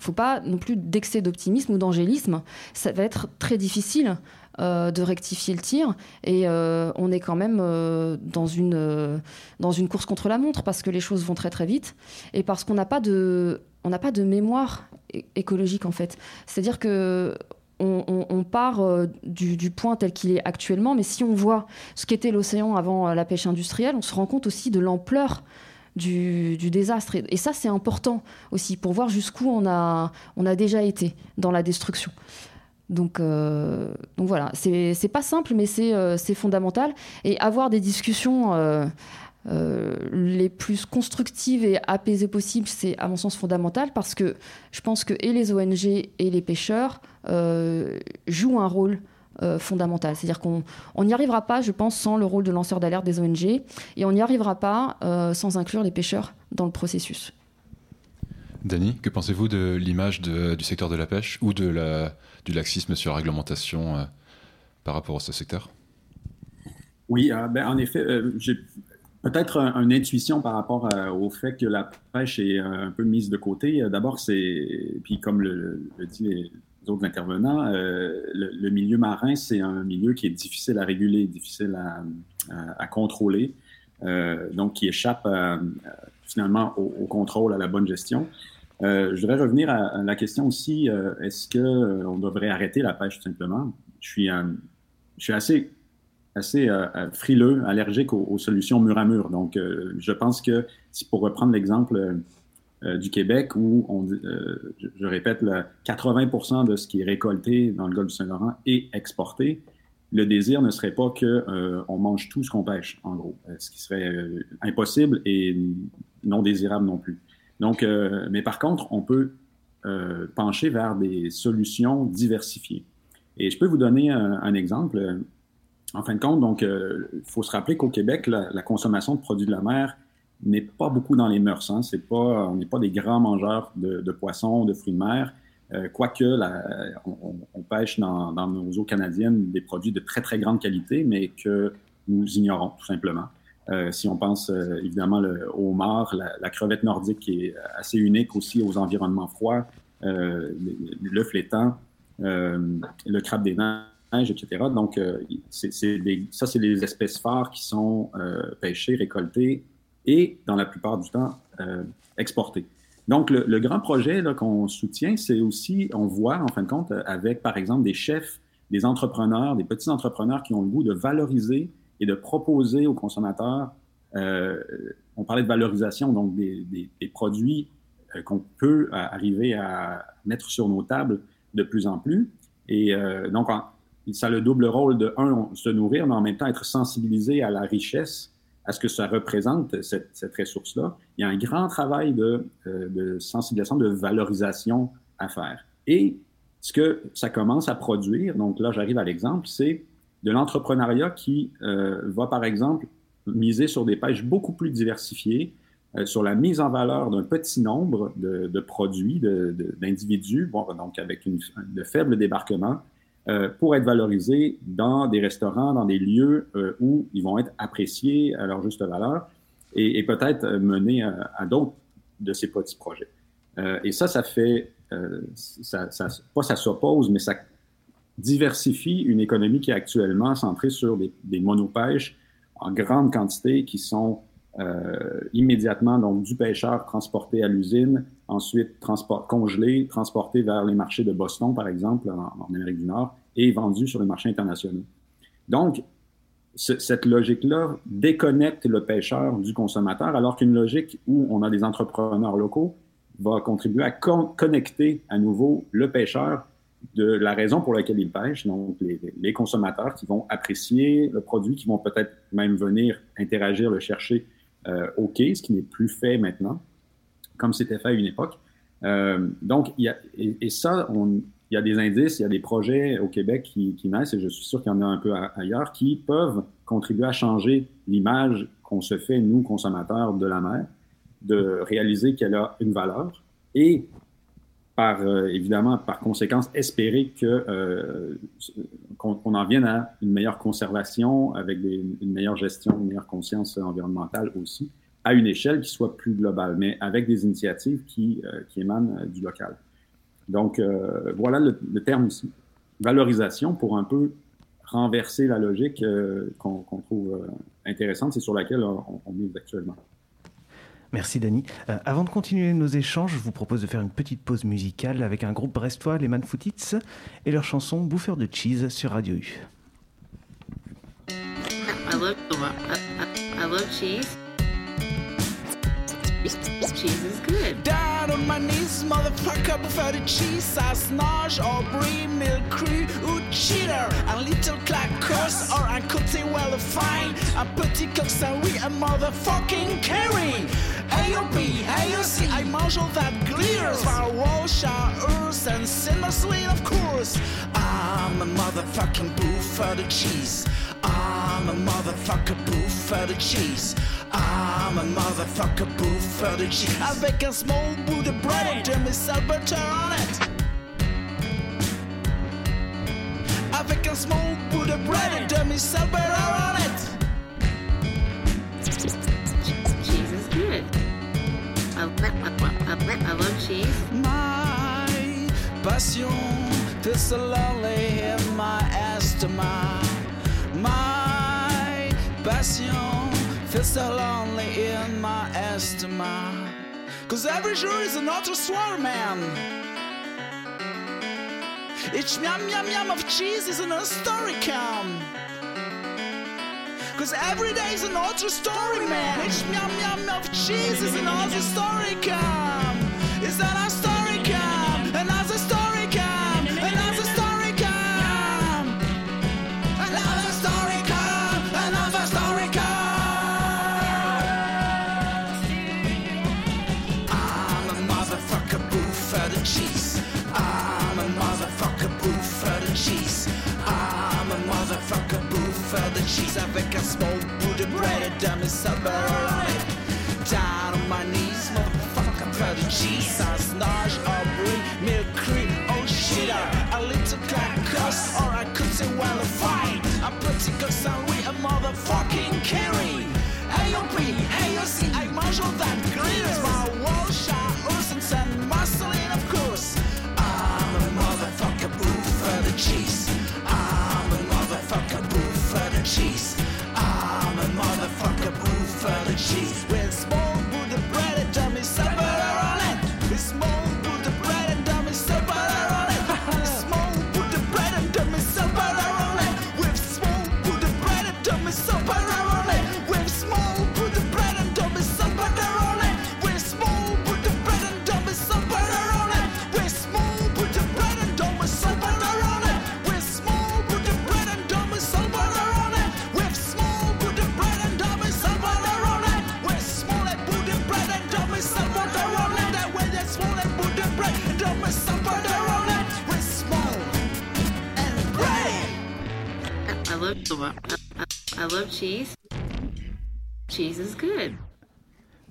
faut pas non plus d'excès d'optimisme ou d'angélisme. Ça va être très difficile euh, de rectifier le tir. Et euh, on est quand même euh, dans, une, dans une course contre la montre parce que les choses vont très très vite et parce qu'on n'a pas de on pas de mémoire écologique en fait. C'est-à-dire que on, part du, point tel qu'il est actuellement, mais si on voit ce qu'était l'océan avant la pêche industrielle, on se rend compte aussi de l'ampleur du, désastre. Et, ça, c'est important aussi pour voir jusqu'où on a, on a déjà été dans la destruction. Donc, euh, voilà, c'est pas simple, mais c'est euh, fondamental. Et avoir des discussions euh, les plus constructives et apaisées possibles, c'est à mon sens fondamental parce que je pense que et les ONG et les pêcheurs jouent un rôle fondamental. C'est-à-dire qu'on n'y arrivera pas, je pense, sans le rôle de lanceur d'alerte des ONG et on n'y arrivera pas sans inclure les pêcheurs dans le processus. Dany, que pensez-vous de l'image du secteur de la pêche ou de du laxisme sur la réglementation euh, par rapport à ce secteur? Oui, euh, ben, en effet, euh, j'ai peut-être une intuition par rapport au fait que la pêche est un peu mise de côté. D'abord, c'est, puis comme le, le, dit les autres intervenants, le, milieu marin, c'est un milieu qui est difficile à réguler, difficile à, contrôler, donc qui échappe finalement au, contrôle, à la bonne gestion. Euh, je voudrais revenir à, la question aussi, euh, est-ce qu'on euh, devrait arrêter la pêche tout simplement? Je suis, assez, frileux, allergique aux, solutions mur à mur. Donc, je pense que, pour reprendre l'exemple du Québec, où, je, répète, 80 de ce qui est récolté dans le golfe du Saint-Laurent est exporté, le désir ne serait pas qu'on on mange tout ce qu'on pêche, en gros, ce qui serait impossible et non désirable non plus. Donc, euh, mais par contre, on peut euh, pencher vers des solutions diversifiées. Et je peux vous donner un, exemple. En fin de compte, donc, il euh, faut se rappeler qu'au Québec, la, consommation de produits de la mer n'est pas beaucoup dans les mœurs. Hein. C'est pas, on n'est pas des grands mangeurs de, poissons, de fruits de mer. quoique on, pêche dans, dans, nos eaux canadiennes des produits de très très grande qualité, mais que nous ignorons tout simplement. Euh, si on pense euh, évidemment le, au homard, la, crevette nordique qui est assez unique aussi aux environnements froids, euh, le, flétan, le crabe des neiges, etc. Donc, c'est, des, ça, c'est les espèces phares qui sont pêchées, récoltées et, dans la plupart du temps, exportées. Donc, le, grand projet qu'on soutient, c'est aussi, on voit en fin de compte avec, par exemple, des chefs, des entrepreneurs, des petits entrepreneurs qui ont le goût de valoriser et de proposer aux consommateurs, euh, on parlait de valorisation, donc des, produits euh, qu'on peut arriver à mettre sur nos tables de plus en plus. Et euh, donc, ça a le double rôle de, un, se nourrir, mais en même temps être sensibilisé à la richesse à ce que ça représente, cette, ressource-là. Il y a un grand travail euh, de, sensibilisation, de valorisation à faire. Et ce que ça commence à produire, donc là j'arrive à l'exemple, c'est de l'entrepreneuriat qui euh, va par exemple miser sur des pêches beaucoup plus diversifiées, euh, sur la mise en valeur d'un petit nombre de, de produits, d'individus, donc avec une, de faibles débarquements, euh, pour être valorisés dans des restaurants, dans des lieux où ils vont être appréciés à leur juste valeur et, peut-être menés à, d'autres de ces petits projets. Et ça, ça fait, ça, ça, pas ça s'oppose, mais ça diversifie une économie qui est actuellement centrée sur des, des monopêches en grande quantité qui sont euh, immédiatement donc du pêcheur transporté à l'usine, ensuite transport, congelé, transporté vers les marchés de Boston, par exemple, en, Amérique du Nord, et vendu sur les marchés internationaux. Donc, cette logique-là déconnecte le pêcheur du consommateur, alors qu'une logique où on a des entrepreneurs locaux va contribuer à connecter à nouveau le pêcheur de la raison pour laquelle il pêche, donc les, consommateurs qui vont apprécier le produit, qui vont peut-être même venir interagir, le chercher euh, OK, ce qui n'est plus fait maintenant, comme c'était fait à une époque. Euh, donc, y a, et, ça, il y a des indices, il y a des projets au Québec qui, qui naissent, et je suis sûr qu'il y en a un peu ailleurs, qui peuvent contribuer à changer l'image qu'on se fait, nous, consommateurs de la mer, de réaliser qu'elle a une valeur et par euh, évidemment par conséquence espérer que euh, qu'on en vienne à une meilleure conservation avec une meilleure gestion, une meilleure conscience environnementale aussi, à une échelle qui soit plus globale, mais avec des initiatives qui, euh, qui émanent du local. Donc voilà le, terme ici, valorisation pour un peu renverser la logique qu'on trouve intéressante, c'est sur laquelle on, on actuellement. Merci Dani. Euh, avant de continuer nos échanges, je vous propose de faire une petite pause musicale avec un groupe brestois, les Manfootits, et leur chanson Bouffeur de cheese sur Radio U. I love, I love cheese. Cheese is good. Down on my knees, motherfucker, bouffeur de cheese, sauce nage, or brie, milk cru ou cheater. Un little claqueuse or un côté well fine. Un petit coq oui, un motherfucking carry. AOP, AOC, I mange all that glitters While Walsh Earth and Cinema Sweet, of course. I'm a motherfucking booth for the cheese. I'm a motherfucker booth for the cheese. I'm a motherfucker booth for the cheese. Avec un small bout de bread et mes butter on it. Avec un small bout de bread et mes butter on it Love cheese. My passion is so lonely in my asthma. My passion feels so lonely in my asthma. Cause every jour is another swarm, man. Each yum yum yum of cheese is an story come. Cause every day's an alter story, man. Each meow meow meow of cheese is alter story come. Is that our story for the cheese. Avec un small bout de bread et de mes sabres Down on my knees, motherfucker, for the cheese. Sauce, nage, aubrey, milk cream, oh shit, a little clack cuss, or I could say well a fight. I'm pretty good, sorry, a motherfucking carry. AOP, AOC, I mange all that glitters.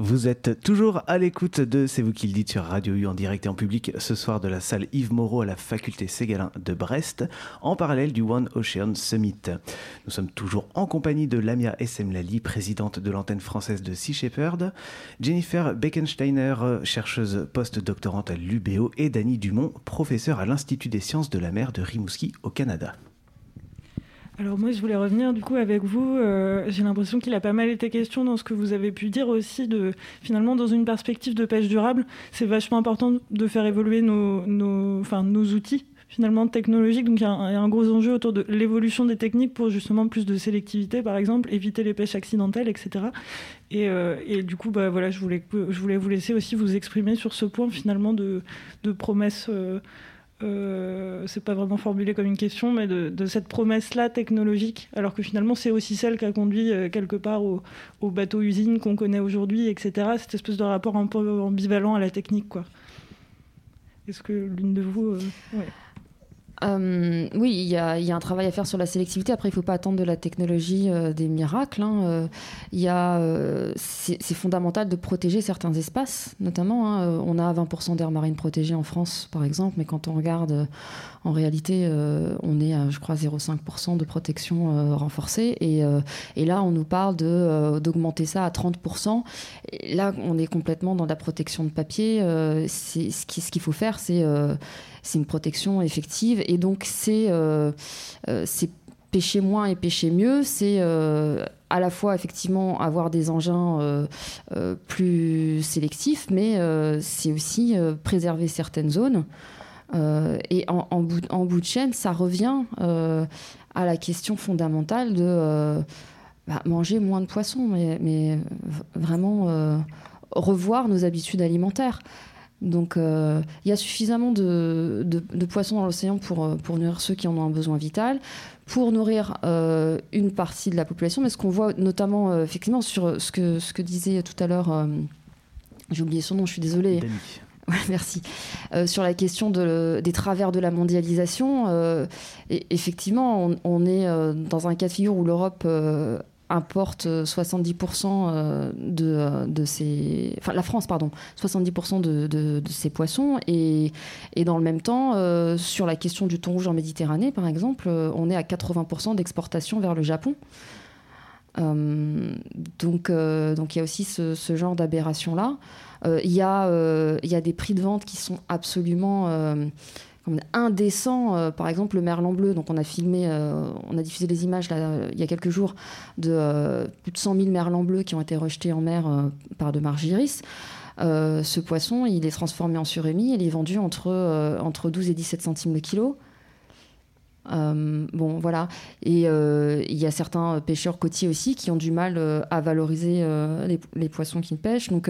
Vous êtes toujours à l'écoute de C'est vous qui le dites sur Radio U en direct et en public ce soir de la salle Yves Moreau à la faculté Ségalin de Brest, en parallèle du One Ocean Summit. Nous sommes toujours en compagnie de Lamia Essemlali, présidente de l'antenne française de Sea Shepherd, Jennifer Beckensteiner, chercheuse post-doctorante à l'UBO, et Dany Dumont, professeur à l'Institut des sciences de la mer de Rimouski au Canada. Alors moi, je voulais revenir du coup avec vous. Euh, j'ai l'impression qu'il a pas mal été question dans ce que vous avez pu dire aussi de finalement dans une perspective de pêche durable, c'est vachement important de faire évoluer nos, outils finalement technologiques. Donc il y, a un, gros enjeu autour de l'évolution des techniques pour justement plus de sélectivité, par exemple, éviter les pêches accidentelles, etc. Et, euh, et du coup, bah, voilà, je voulais, je voulais vous laisser aussi vous exprimer sur ce point finalement de, de promesses. Euh, euh, c'est pas vraiment formulé comme une question, mais de, cette promesse-là technologique, alors que finalement c'est aussi celle qui a conduit euh, quelque part au, bateau-usine qu'on connaît aujourd'hui, etc. Cette espèce de rapport un peu ambivalent à la technique, quoi. Est-ce que l'une de vous... Euh, euh, oui, il y, a, un travail à faire sur la sélectivité. Après, il ne faut pas attendre de la technologie euh, des miracles. Hein. Euh, c'est fondamental de protéger certains espaces, notamment. Hein. On a 20% d'air marine protégée en France, par exemple, mais quand on regarde, en réalité, on est à, je crois, 0,5% de protection renforcée. Et, là, on nous parle d'augmenter ça à 30%. Et là, on est complètement dans la protection de papier. ce qu'il faut faire, c'est c'est une protection effective. Et donc, c'est euh, euh pêcher moins et pêcher mieux. C'est euh, à la fois, effectivement, avoir des engins plus sélectifs, mais c'est aussi préserver certaines zones. et en, bout, de chaîne, ça revient à la question fondamentale de bah, manger moins de poissons, mais vraiment revoir nos habitudes alimentaires. Donc euh, il y a suffisamment de, poissons dans l'océan pour, euh, pour nourrir ceux qui en ont un besoin vital, pour nourrir euh, une partie de la population. Mais ce qu'on voit notamment effectivement sur ce que, ce que disait tout à l'heure, j'ai oublié son nom, je suis désolée. (laughs) merci. sur la question de, des travers de la mondialisation, effectivement, on, on, est dans un cas de figure où l'Europe importe 70% euh, de, euh, de. Enfin, la France, pardon, 70% de, de, ses poissons. Et, et, dans le même temps, euh, sur la question du thon rouge en Méditerranée, par exemple, on est à 80% d'exportation vers le Japon. donc, donc il y a aussi ce, ce genre d'aberration-là. Il y, y a des prix de vente qui sont absolument indécent. Euh, par exemple, le merlan bleu. Donc, on a filmé, euh, on a diffusé des images il y a quelques jours de euh, plus de 100 000 merlans bleus qui ont été rejetés en mer par de margiris. ce poisson, il est transformé en surimi. Il est vendu entre, entre 12 et 17 centimes le kilo. bon, voilà. Et il y a certains pêcheurs côtiers aussi qui ont du mal à valoriser les, les, poissons qu'ils pêchent. Donc,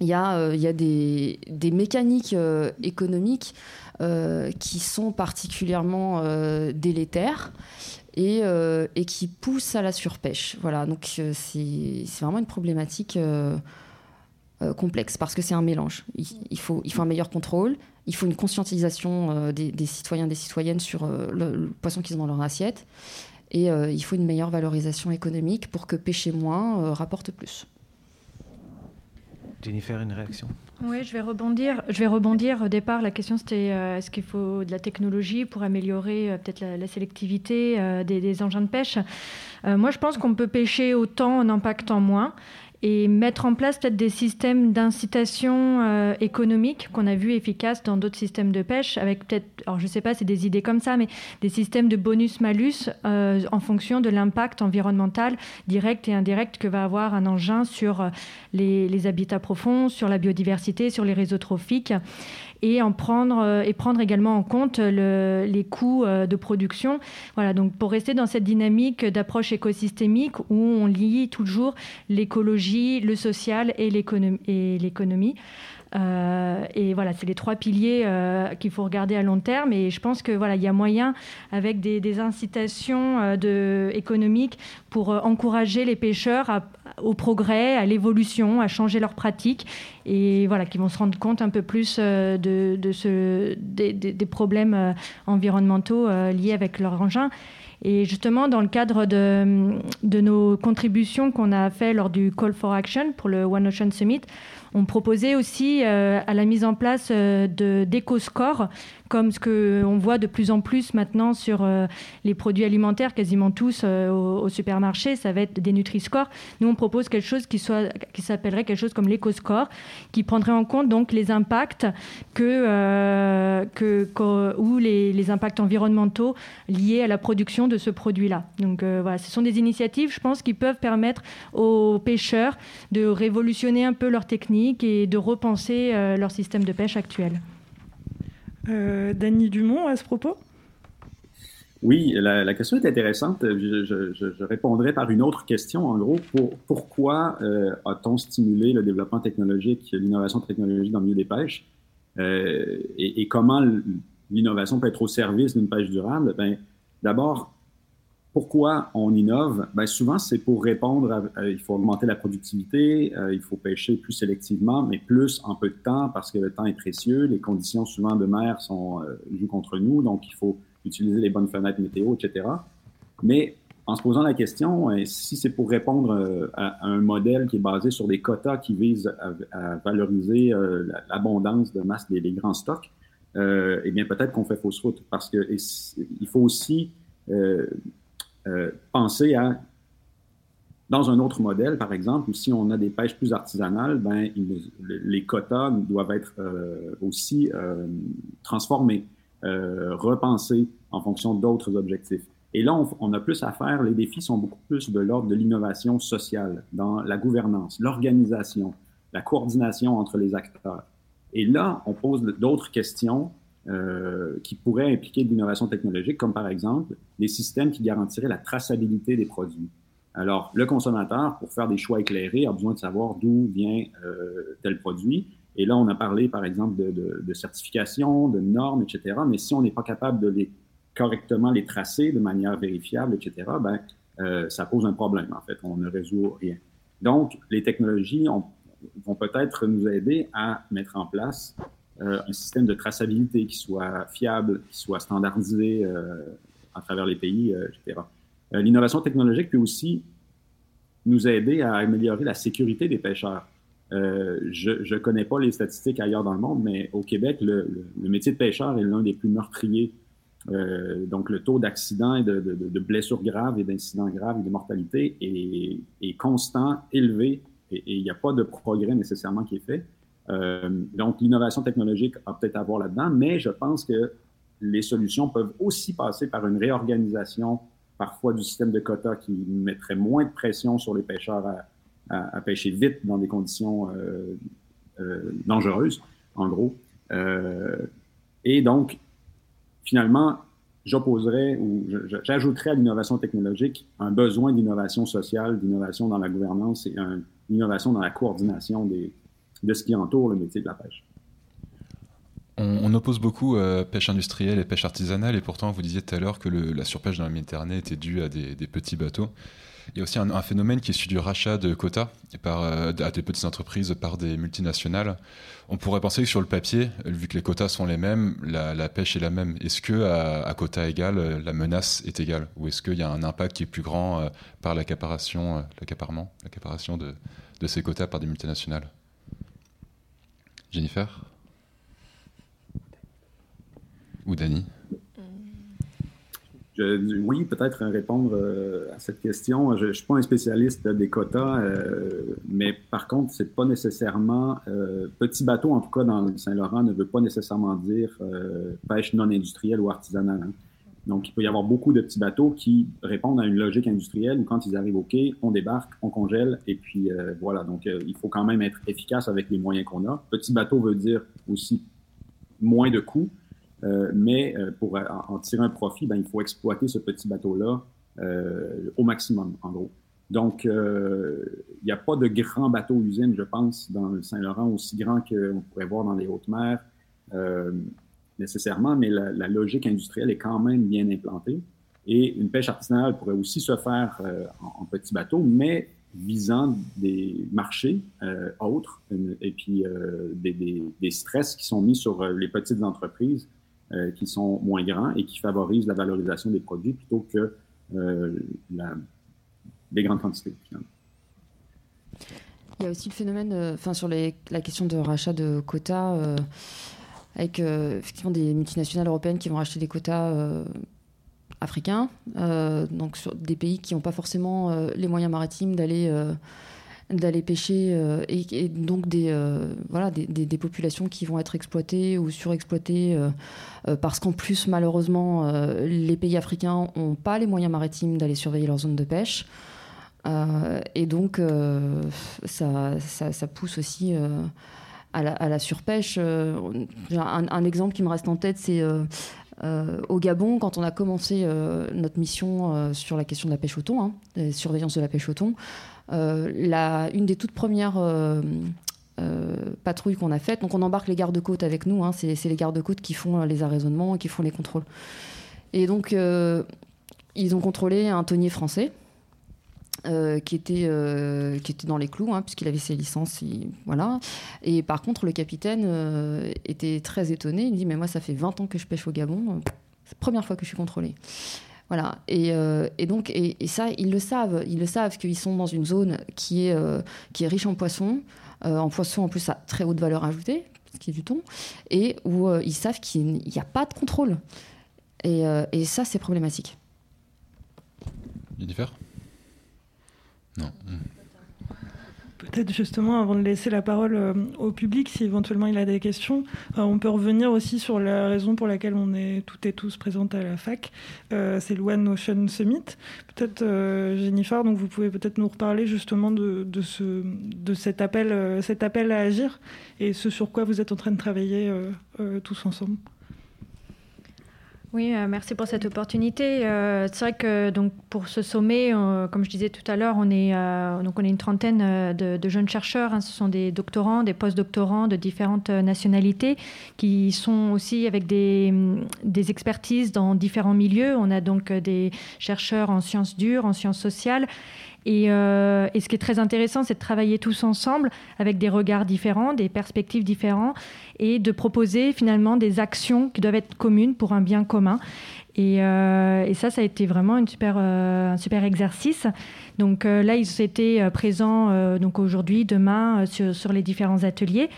il y, a, il y a des, mécaniques économiques euh, qui sont particulièrement euh, délétères. Et, euh, qui poussent à la surpêche. Voilà, donc c'est vraiment une problématique complexe parce que c'est un mélange. Il, faut, un meilleur contrôle, il faut une conscientisation des, des, citoyens des citoyennes sur le, poisson qu'ils ont dans leur assiette, et il faut une meilleure valorisation économique pour que pêcher moins rapporte plus. Jennifer, une réaction oui, je vais rebondir. Je vais rebondir. Au départ, la question c'était euh, est-ce qu'il faut de la technologie pour améliorer euh, peut-être la, sélectivité euh, des, des, engins de pêche? moi, je pense qu'on peut pêcher autant en impactant moins et mettre en place peut-être des systèmes d'incitation euh, économique qu'on a vu efficaces dans d'autres systèmes de pêche, avec peut-être, alors je ne sais pas, c'est des idées comme ça, mais des systèmes de bonus-malus euh, en fonction de l'impact environnemental direct et indirect que va avoir un engin sur euh, les, les habitats profonds, sur la biodiversité, sur les réseaux trophiques et en prendre euh, prendre également en compte les coûts euh, de production. Voilà, donc pour rester dans cette dynamique d'approche écosystémique où on lie toujours l'écologie, le social et l'économie. Euh, et voilà, c'est les trois piliers qu'il faut regarder à long terme. Et je pense que voilà, il y a moyen avec des, incitations de, économiques pour encourager les pêcheurs au progrès, à l'évolution, à changer leurs pratiques et voilà, qui vont se rendre compte un peu plus de, des, des, problèmes environnementaux liés avec leur engin. Et justement, dans le cadre de, nos contributions qu'on a fait lors du Call for Action pour le One Ocean Summit, on proposait aussi euh, à la mise en place euh, d'éco-scores, comme ce qu'on voit de plus en plus maintenant sur euh, les produits alimentaires, quasiment tous au, supermarché, ça va être des Nutri-Scores. Nous, on propose quelque chose qui, soit, qui s'appellerait quelque chose comme l'éco-score, qui prendrait en compte donc les impacts que, ou les, les, impacts environnementaux liés à la production de ce produit-là. Donc voilà, ce sont des initiatives, je pense, qui peuvent permettre aux pêcheurs de révolutionner un peu leur technique et de repenser euh, leur système de pêche actuel. Euh, Dany Dumont, à ce propos? Oui, la, question est intéressante. Je, répondrai par une autre question. En gros, pourquoi euh, a-t-on stimulé le développement technologique, l'innovation technologique dans le milieu des pêches? Et, comment l'innovation peut être au service d'une pêche durable? Ben, D'abord, pourquoi on innove? Ben Souvent, c'est pour répondre à, il faut augmenter la productivité, euh, il faut pêcher plus sélectivement, mais plus en peu de temps parce que le temps est précieux, les conditions souvent de mer sont euh, jouent contre nous, donc il faut utiliser les bonnes fenêtres météo, etc. Mais en se posant la question, euh, si c'est pour répondre euh, à, un modèle qui est basé sur des quotas qui visent à, valoriser l'abondance de masse des, grands stocks, eh bien peut-être qu'on fait fausse route parce que il faut aussi euh, penser à, dans un autre modèle, par exemple, si on a des pêches plus artisanales, ben, les quotas doivent être euh, aussi euh, transformés, repensés en fonction d'autres objectifs. Et là, on, a plus à faire, les défis sont beaucoup plus de l'ordre de l'innovation sociale, dans la gouvernance, l'organisation, la coordination entre les acteurs. Et là, on pose d'autres questions euh, qui pourraient impliquer de l'innovation technologique, comme par exemple des systèmes qui garantiraient la traçabilité des produits. Alors, le consommateur, pour faire des choix éclairés, a besoin de savoir d'où vient euh, tel produit. Et là, on a parlé, par exemple, de, certification, de normes, etc. Mais si on n'est pas capable de les correctement les tracer de manière vérifiable, etc., ben, euh, ça pose un problème, en fait. On ne résout rien. Donc, les technologies ont, vont peut-être nous aider à mettre en place euh, un système de traçabilité qui soit fiable, qui soit standardisé euh, à travers les pays, euh, etc. L'innovation technologique peut aussi nous aider à améliorer la sécurité des pêcheurs. je ne connais pas les statistiques ailleurs dans le monde, mais au Québec, le, métier de pêcheur est l'un des plus meurtriers. donc, le taux d'accidents et de, blessures graves et d'incidents graves et de mortalité est constant, élevé, et il n'y a pas de progrès nécessairement qui est fait. Euh, donc, l'innovation technologique a peut-être à voir là-dedans, mais je pense que les solutions peuvent aussi passer par une réorganisation parfois du système de quotas qui mettrait moins de pression sur les pêcheurs à, pêcher vite dans des conditions euh, euh, dangereuses, en gros. et donc, finalement, j'opposerais ou j'ajouterais à l'innovation technologique un besoin d'innovation sociale, d'innovation dans la gouvernance et une innovation dans la coordination des, de ce qui entoure le métier de la pêche. On, oppose beaucoup euh, pêche industrielle et pêche artisanale, et pourtant vous disiez tout à l'heure que la surpêche dans la Méditerranée était due à des, petits bateaux. Il y a aussi un, phénomène qui est celui du rachat de quotas par, euh, à des petites entreprises par des multinationales. On pourrait penser que sur le papier, vu que les quotas sont les mêmes, la, pêche est la même. Est-ce que à, quota égal, la menace est égale, ou est-ce qu'il y a un impact qui est plus grand euh, par l'accaparation, de ces quotas par des multinationales? Jennifer Ou Dani? Oui, peut-être répondre euh, à cette question. Je ne suis pas un spécialiste des quotas, euh, mais par contre, c'est pas nécessairement euh, petit bateau, en tout cas dans le Saint-Laurent, ne veut pas nécessairement dire pêche non industrielle ou artisanale. Hein. Donc, il peut y avoir beaucoup de petits bateaux qui répondent à une logique industrielle où quand ils arrivent au quai, on débarque, on congèle et puis euh, voilà. Donc, euh, il faut quand même être efficace avec les moyens qu'on a. Petit bateau veut dire aussi moins de coûts, euh, mais pour en tirer un profit, ben, il faut exploiter ce petit bateau-là au maximum, en gros. Donc, il n'y a pas de grands bateaux usines, je pense, dans le Saint-Laurent, aussi grands qu'on pourrait voir dans les hautes mers nécessairement, mais la, logique industrielle est quand même bien implantée. Et une pêche artisanale pourrait aussi se faire euh, en, petit bateau, mais visant des marchés autres et puis des, des, stress qui sont mis sur les petites entreprises qui sont moins grands et qui favorisent la valorisation des produits plutôt que la, des grandes quantités. Il y a aussi le phénomène, enfin sur la question de rachat de quotas, avec effectivement des multinationales européennes qui vont racheter des quotas africains, euh, donc sur des pays qui n'ont pas forcément euh, les moyens maritimes d'aller euh, d'aller pêcher et, donc des, voilà, des, populations qui vont être exploitées ou surexploitées parce qu'en plus malheureusement les pays africains n'ont pas les moyens maritimes d'aller surveiller leur zone de pêche et donc ça, ça, pousse aussi à la, surpêche. Un, un, exemple qui me reste en tête c'est euh, au Gabon, quand on a commencé euh, notre mission euh, sur la question de la pêche au thon, hein, la surveillance de la pêche au thon, la, une des toutes premières patrouilles qu'on a faites, donc on embarque les gardes-côtes avec nous, hein, c'est les gardes-côtes qui font les arraisonnements, qui font les contrôles. Et donc, ils ont contrôlé un tonnier français. Euh, qui, était, euh, qui était dans les clous, hein, puisqu'il avait ses licences. voilà. Et par contre, le capitaine euh, était très étonné. Il me dit Mais moi, ça fait 20 ans que je pêche au Gabon. C'est la première fois que je suis contrôlé. Voilà. Et, et donc, et, ça, ils le savent. Ils le savent qu'ils sont dans une zone qui est, qui est riche en poissons. en poissons, en plus, à très haute valeur ajoutée, ce qui est du thon. Et où ils savent qu'il n'y a pas de contrôle. Et, et ça, c'est problématique. Jennifer? Peut-être justement, avant de laisser la parole euh, au public, si éventuellement il a des questions, euh, on peut revenir aussi sur la raison pour laquelle on est toutes et tous présentes à la fac. Euh, c'est le One Ocean Summit. Peut-être, Jennifer, donc vous pouvez peut-être nous reparler justement de, de cet, appel, cet appel à agir et ce sur quoi vous êtes en train de travailler tous ensemble. Oui, euh, merci pour cette opportunité. Euh, c'est vrai que donc pour ce sommet, euh, comme je disais tout à l'heure, on est une trentaine de, jeunes chercheurs. Hein. ce sont des doctorants, des post-doctorants de différentes nationalités qui sont aussi avec des, des expertises dans différents milieux. On a donc des chercheurs en sciences dures, en sciences sociales euh, et, ce qui est très intéressant, c'est de travailler tous ensemble avec des regards différents, des perspectives différentes, et de proposer finalement des actions qui doivent être communes pour un bien commun. Et, euh, ça, ça a été vraiment euh, un super exercice. Donc là, ils étaient présents donc aujourd'hui, demain, sur les différents ateliers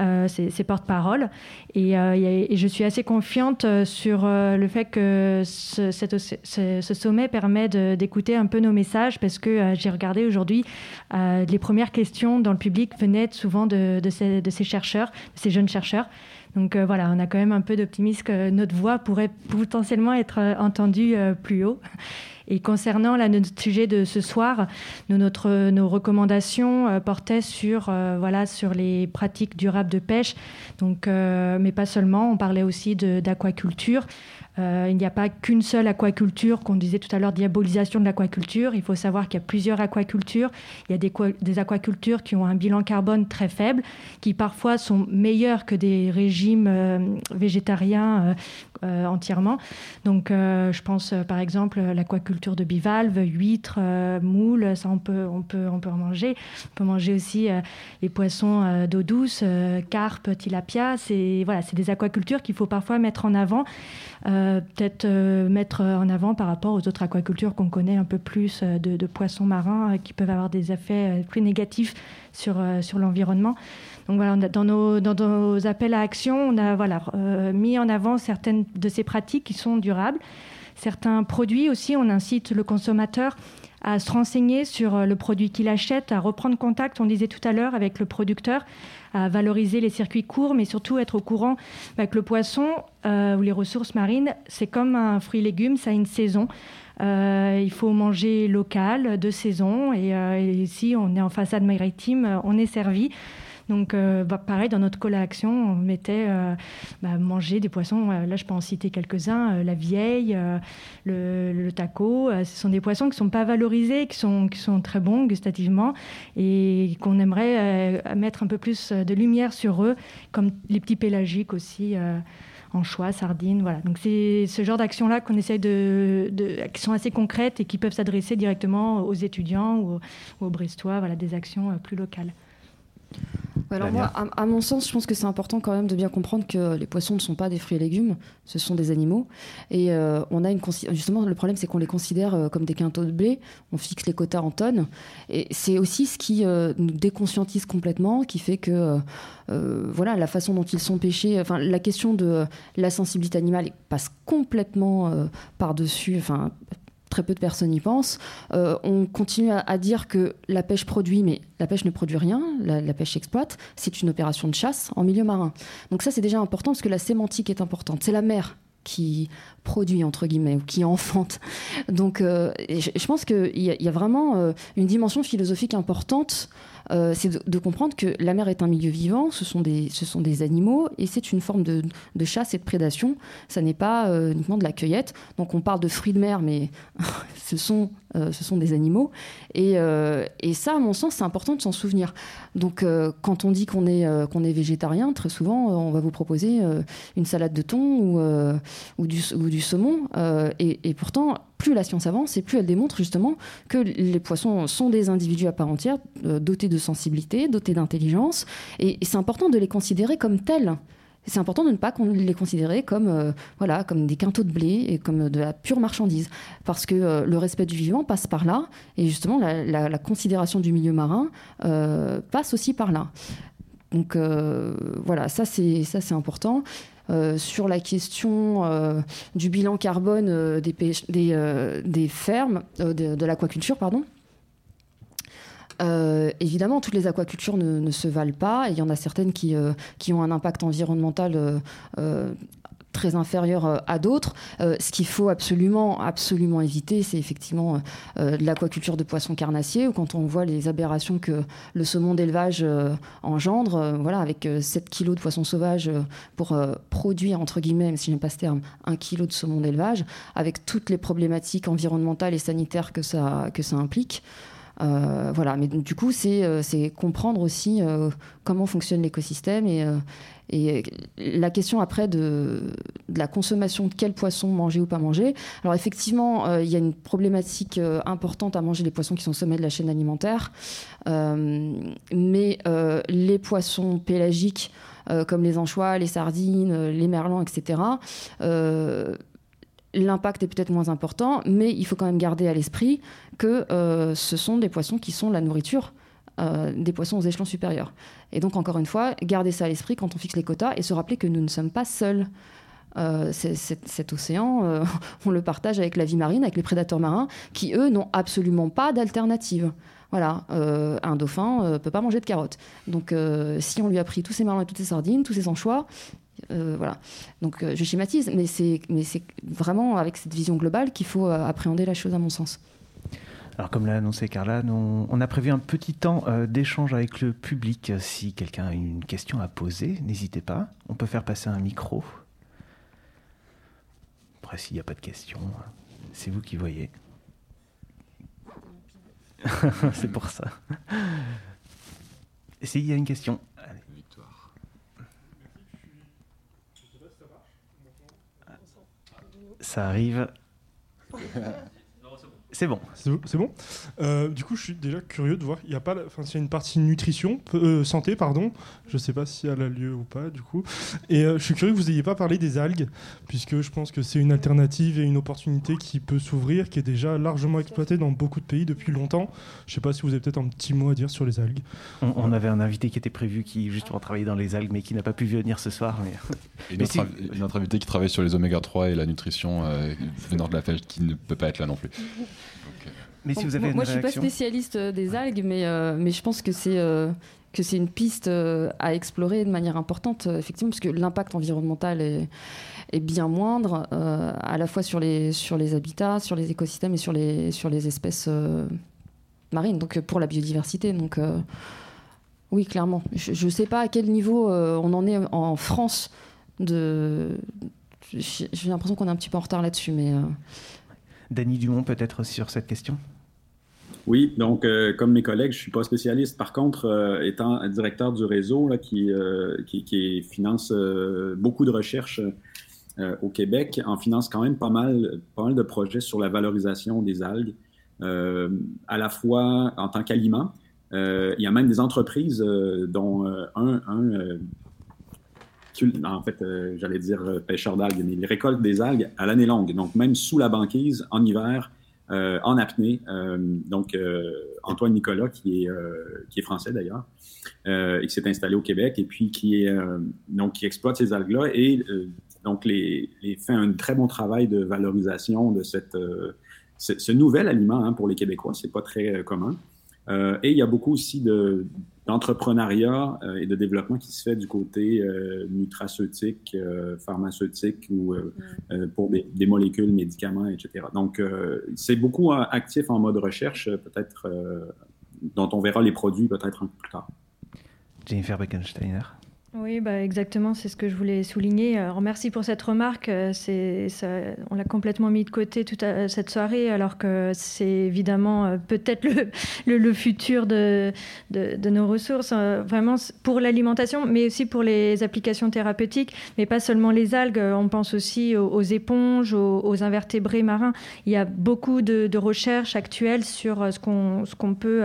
euh, ses, porte-paroles. Euh, et, je suis assez confiante euh, sur le fait que ce, sommet permet d'écouter un peu nos messages parce que j'ai regardé aujourd'hui, les premières questions dans le public venaient souvent de ces chercheurs, de ces jeunes chercheurs. Donc voilà, on a quand même un peu d'optimisme que notre voix pourrait potentiellement être entendue plus haut. Et concernant là, notre sujet de ce soir, nos recommandations euh, portaient sur, euh, voilà, sur les pratiques durables de pêche, donc, euh, mais pas seulement, on parlait aussi d'aquaculture. Il n'y a pas qu'une seule aquaculture, qu'on disait tout à l'heure, diabolisation de l'aquaculture. Il faut savoir qu'il y a plusieurs aquacultures. Il y a des, aquacultures qui ont un bilan carbone très faible, qui parfois sont meilleures que des régimes végétariens euh, entièrement. Donc, je pense par exemple l'aquaculture de bivalves, huîtres, moules, ça on peut, on, peut, on peut en manger. On peut manger aussi les poissons d'eau douce, carpe, tilapia. C'est voilà, des aquacultures qu'il faut parfois mettre en avant. Euh, peut-être euh, mettre en avant par rapport aux autres aquacultures qu'on connaît un peu plus euh, de, poissons marins qui peuvent avoir des effets plus négatifs sur, sur l'environnement. Dans, nos, appels à action, on a voilà, mis en avant certaines de ces pratiques qui sont durables. Certains produits aussi, on incite le consommateur à se renseigner sur le produit qu'il achète, à reprendre contact, on disait tout à l'heure, avec le producteur, à valoriser les circuits courts, mais surtout être au courant que le poisson euh, ou les ressources marines, c'est comme un fruit-légume, ça a une saison. Euh, il faut manger local, de saison, et, euh, et, ici on est en façade maritime, on est servi. Donc, euh, bah, pareil, dans notre collection, on mettait euh, bah, manger des poissons. Euh, là, je peux en citer quelques-uns la vieille, le, taco. ce sont des poissons qui ne sont pas valorisés, qui sont, très bons gustativement et qu'on aimerait mettre un peu plus de lumière sur eux, comme les petits pélagiques aussi anchois, sardines, voilà. Donc c'est ce genre d'actions-là qu'on essaye de, qui sont assez concrètes et qui peuvent s'adresser directement aux étudiants ou, aux Brestois, voilà, des actions plus locales. Alors moi, à, mon sens, je pense que c'est important quand même de bien comprendre que les poissons ne sont pas des fruits et légumes, ce sont des animaux. Et euh, on a une justement le problème, c'est qu'on les considère euh, comme des quintaux de blé. On fixe les quotas en tonnes, et c'est aussi ce qui euh, nous déconscientise complètement, qui fait que voilà la façon dont ils sont pêchés, enfin la question de la sensibilité animale passe complètement par dessus, enfin très peu de personnes y pensent. Euh, on continue à, dire que la pêche produit, mais la pêche ne produit rien, la, pêche exploite. C'est une opération de chasse en milieu marin. Donc ça, c'est déjà important parce que la sémantique est importante. C'est la mer qui produit, entre guillemets, ou qui enfante. Donc euh, je, pense qu'il y, a vraiment euh, une dimension philosophique importante euh, c'est de, comprendre que la mer est un milieu vivant, ce sont des, animaux, et c'est une forme de, chasse et de prédation. Ça n'est pas uniquement de la cueillette. Donc on parle de fruits de mer, mais (laughs) ce, sont, euh, ce sont des animaux. Et, et, ça, à mon sens, c'est important de s'en souvenir. Donc quand on dit qu'on est, est végétarien, très souvent, on va vous proposer une salade de thon ou, ou, du, ou du saumon. Et, et pourtant, plus la science avance et plus elle démontre justement que les poissons sont des individus à part entière, euh, dotés de sensibilité, dotés d'intelligence, et, c'est important de les considérer comme tels. C'est important de ne pas les considérer comme, euh, voilà, comme des quintaux de blé et comme de la pure marchandise. Parce que euh, le respect du vivant passe par là, et justement la, considération du milieu marin passe aussi par là. Donc voilà, ça c'est important. Euh, sur la question euh, du bilan carbone euh, des, fermes, de, l'aquaculture, pardon. Évidemment, toutes les aquacultures ne, se valent pas. Il y en a certaines qui, qui ont un impact environnemental très inférieur euh, à d'autres. Euh, ce qu'il faut absolument, absolument éviter, c'est effectivement euh, l'aquaculture de poissons carnassiers, ou quand on voit les aberrations que le saumon d'élevage engendre, voilà, avec 7 kilos de poissons sauvages pour produire, entre guillemets, même si j'aime pas ce terme, 1 kilo de saumon d'élevage, avec toutes les problématiques environnementales et sanitaires que ça, que ça implique. Voilà, mais du coup, c'est comprendre aussi comment fonctionne l'écosystème et, la question après de, la consommation de quel poisson manger ou pas manger. Alors effectivement, euh, il y a une problématique euh, importante à manger les poissons qui sont au sommet de la chaîne alimentaire. Euh, mais les poissons pélagiques, comme les anchois, les sardines, les merlans, etc., l'impact est peut-être moins important, mais il faut quand même garder à l'esprit que ce sont des poissons qui sont la nourriture euh, des poissons aux échelons supérieurs. Et donc, encore une fois, garder ça à l'esprit quand on fixe les quotas et se rappeler que nous ne sommes pas seuls. Euh, cet océan, euh, (laughs) on le partage avec la vie marine, avec les prédateurs marins, qui, eux, n'ont absolument pas d'alternative. Voilà, un dauphin ne peut pas manger de carottes. Donc, si on lui a pris tous ses marins et toutes ses sardines, tous ses anchois, voilà. Donc, je schématise, mais c'est vraiment avec cette vision globale qu'il faut appréhender la chose, à mon sens. Alors comme l'a annoncé Carla, on, a prévu un petit temps euh, d'échange avec le public. Si quelqu'un a une question à poser, n'hésitez pas. On peut faire passer un micro. Après, s'il n'y a pas de question, c'est vous qui voyez. (laughs) c'est pour ça. S'il y a une question. Ça arrive. (laughs) C'est bon. C'est bon. Euh, du coup, je suis déjà curieux de voir. Il y a pas, enfin, s'il y a une partie nutrition, euh, santé, pardon. Je sais pas si elle a lieu ou pas, du coup. Et euh, je suis curieux que vous n'ayez pas parlé des algues, puisque je pense que c'est une alternative et une opportunité qui peut s'ouvrir, qui est déjà largement exploitée dans beaucoup de pays depuis longtemps. Je sais pas si vous avez peut-être un petit mot à dire sur les algues. On, avait un invité qui était prévu, qui justement travaillait dans les algues, mais qui n'a pas pu venir ce soir. Mais... Et notre, invité qui travaille sur les oméga 3 et la nutrition venant de la pêche, qui ne peut pas être là non plus. (laughs) Mais si vous avez moi, je suis pas spécialiste euh, des algues, mais, euh, mais je pense que c'est euh, que c'est une piste à explorer de manière importante, effectivement, parce que l'impact environnemental est, est, bien moindre, à la fois sur les, sur les habitats, sur les écosystèmes et sur les, sur les espèces marines, donc pour la biodiversité. Donc, oui, clairement. Je ne sais pas à quel niveau on en est en France. De... J'ai l'impression qu'on est un petit peu en retard là-dessus, mais. Dany Dumont, peut-être sur cette question? Oui, donc euh, comme mes collègues, je suis pas spécialiste. Par contre, euh, étant directeur du réseau euh, qui, finance beaucoup de recherches au Québec en finance quand même pas mal, de projets sur la valorisation des algues, à la fois en tant qu'aliment. il y a même des entreprises dont un en fait, j'allais dire pêcheur d'algues, mais ils récoltent des algues à l'année longue. Donc, même sous la banquise, en hiver, euh, en apnée. Euh, donc, euh, Antoine Nicolas, qui est, français d'ailleurs, et qui s'est installé au Québec, et puis qui, exploite ces algues-là et donc fait un très bon travail de valorisation de ce, nouvel aliment hein, pour les Québécois. C'est pas très commun. et il y a beaucoup aussi de, d'entrepreneuriat euh, et de développement qui se fait du côté euh, nutraceutique, euh, pharmaceutique ou mm. pour des, des, molécules, médicaments, etc. Donc, c'est beaucoup actif en mode recherche, peut-être, dont on verra les produits peut-être un peu plus tard. Jennifer Beckensteiner. Oui, bah exactement, c'est ce que je voulais souligner. Alors, merci pour cette remarque. Euh, on l'a complètement mis de côté toute cette soirée, alors que c'est évidemment euh, peut-être (laughs) le, futur de, nos ressources, euh, vraiment pour l'alimentation, mais aussi pour les applications thérapeutiques, mais pas seulement les algues. On pense aussi aux, éponges, aux, invertébrés marins. Il y a beaucoup de, recherches actuelles sur ce qu'on, ce qu'on peut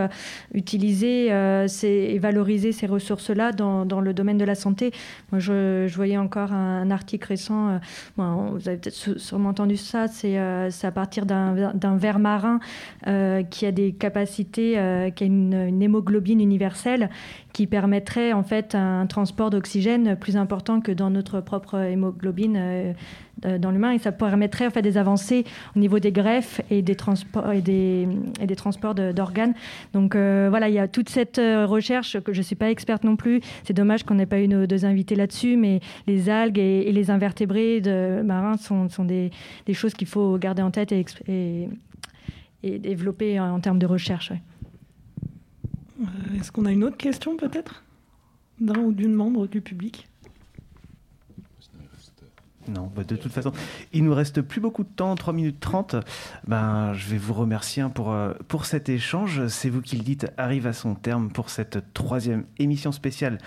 utiliser et valoriser ces ressources-là dans, dans le domaine de la santé. Moi, je, voyais encore un, article récent, euh, vous avez peut-être sûrement entendu ça, c'est euh, à partir d'un ver marin euh, qui a des capacités, qui a une, une, hémoglobine universelle qui permettrait en fait un transport d'oxygène plus important que dans notre propre hémoglobine dans l'humain et ça permettrait en fait des avancées au niveau des greffes et des transports et des, transports d'organes. Donc euh, voilà, il y a toute cette euh, recherche que je suis pas experte non plus. C'est dommage qu'on n'ait pas eu nos deux invités là-dessus, mais les algues et, les invertébrés marins sont, des, choses qu'il faut garder en tête et développer en, termes de recherche. Est-ce qu'on a une autre question peut-être? D'un ou d'une membre du public? Non, bah, de toute façon, il nous reste plus beaucoup de temps, 3 minutes 30. Ben, je vais vous remercier hein, euh, pour cet échange. C'est vous qui le dites, arrive à son terme pour cette troisième émission spéciale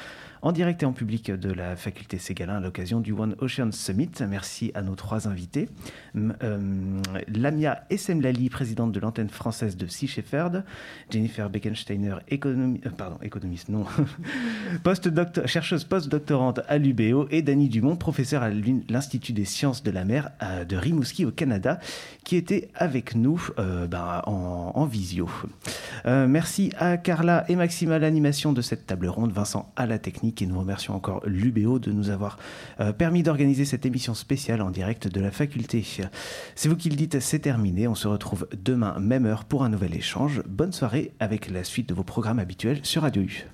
en direct et en public de la faculté Ségalin à l'occasion du One Ocean Summit. Merci à nos trois invités. Euh, Lamia Essemlali, présidente de l'antenne française de Sea Shepherd, Jennifer Beckensteiner, euh, économiste, non, (laughs) post chercheuse post-doctorante à l'UBO, et Dany Dumont, professeur à l'Institut des sciences de la mer de Rimouski au Canada, qui était avec nous euh, ben, en, visio. merci à Carla et Maxime à l'animation de cette table ronde, Vincent à la technique et nous remercions encore l'UBO de nous avoir euh, permis d'organiser cette émission spéciale en direct de la faculté. C'est vous qui le dites, c'est terminé. On se retrouve demain, même heure, pour un nouvel échange. Bonne soirée avec la suite de vos programmes habituels sur Radio U.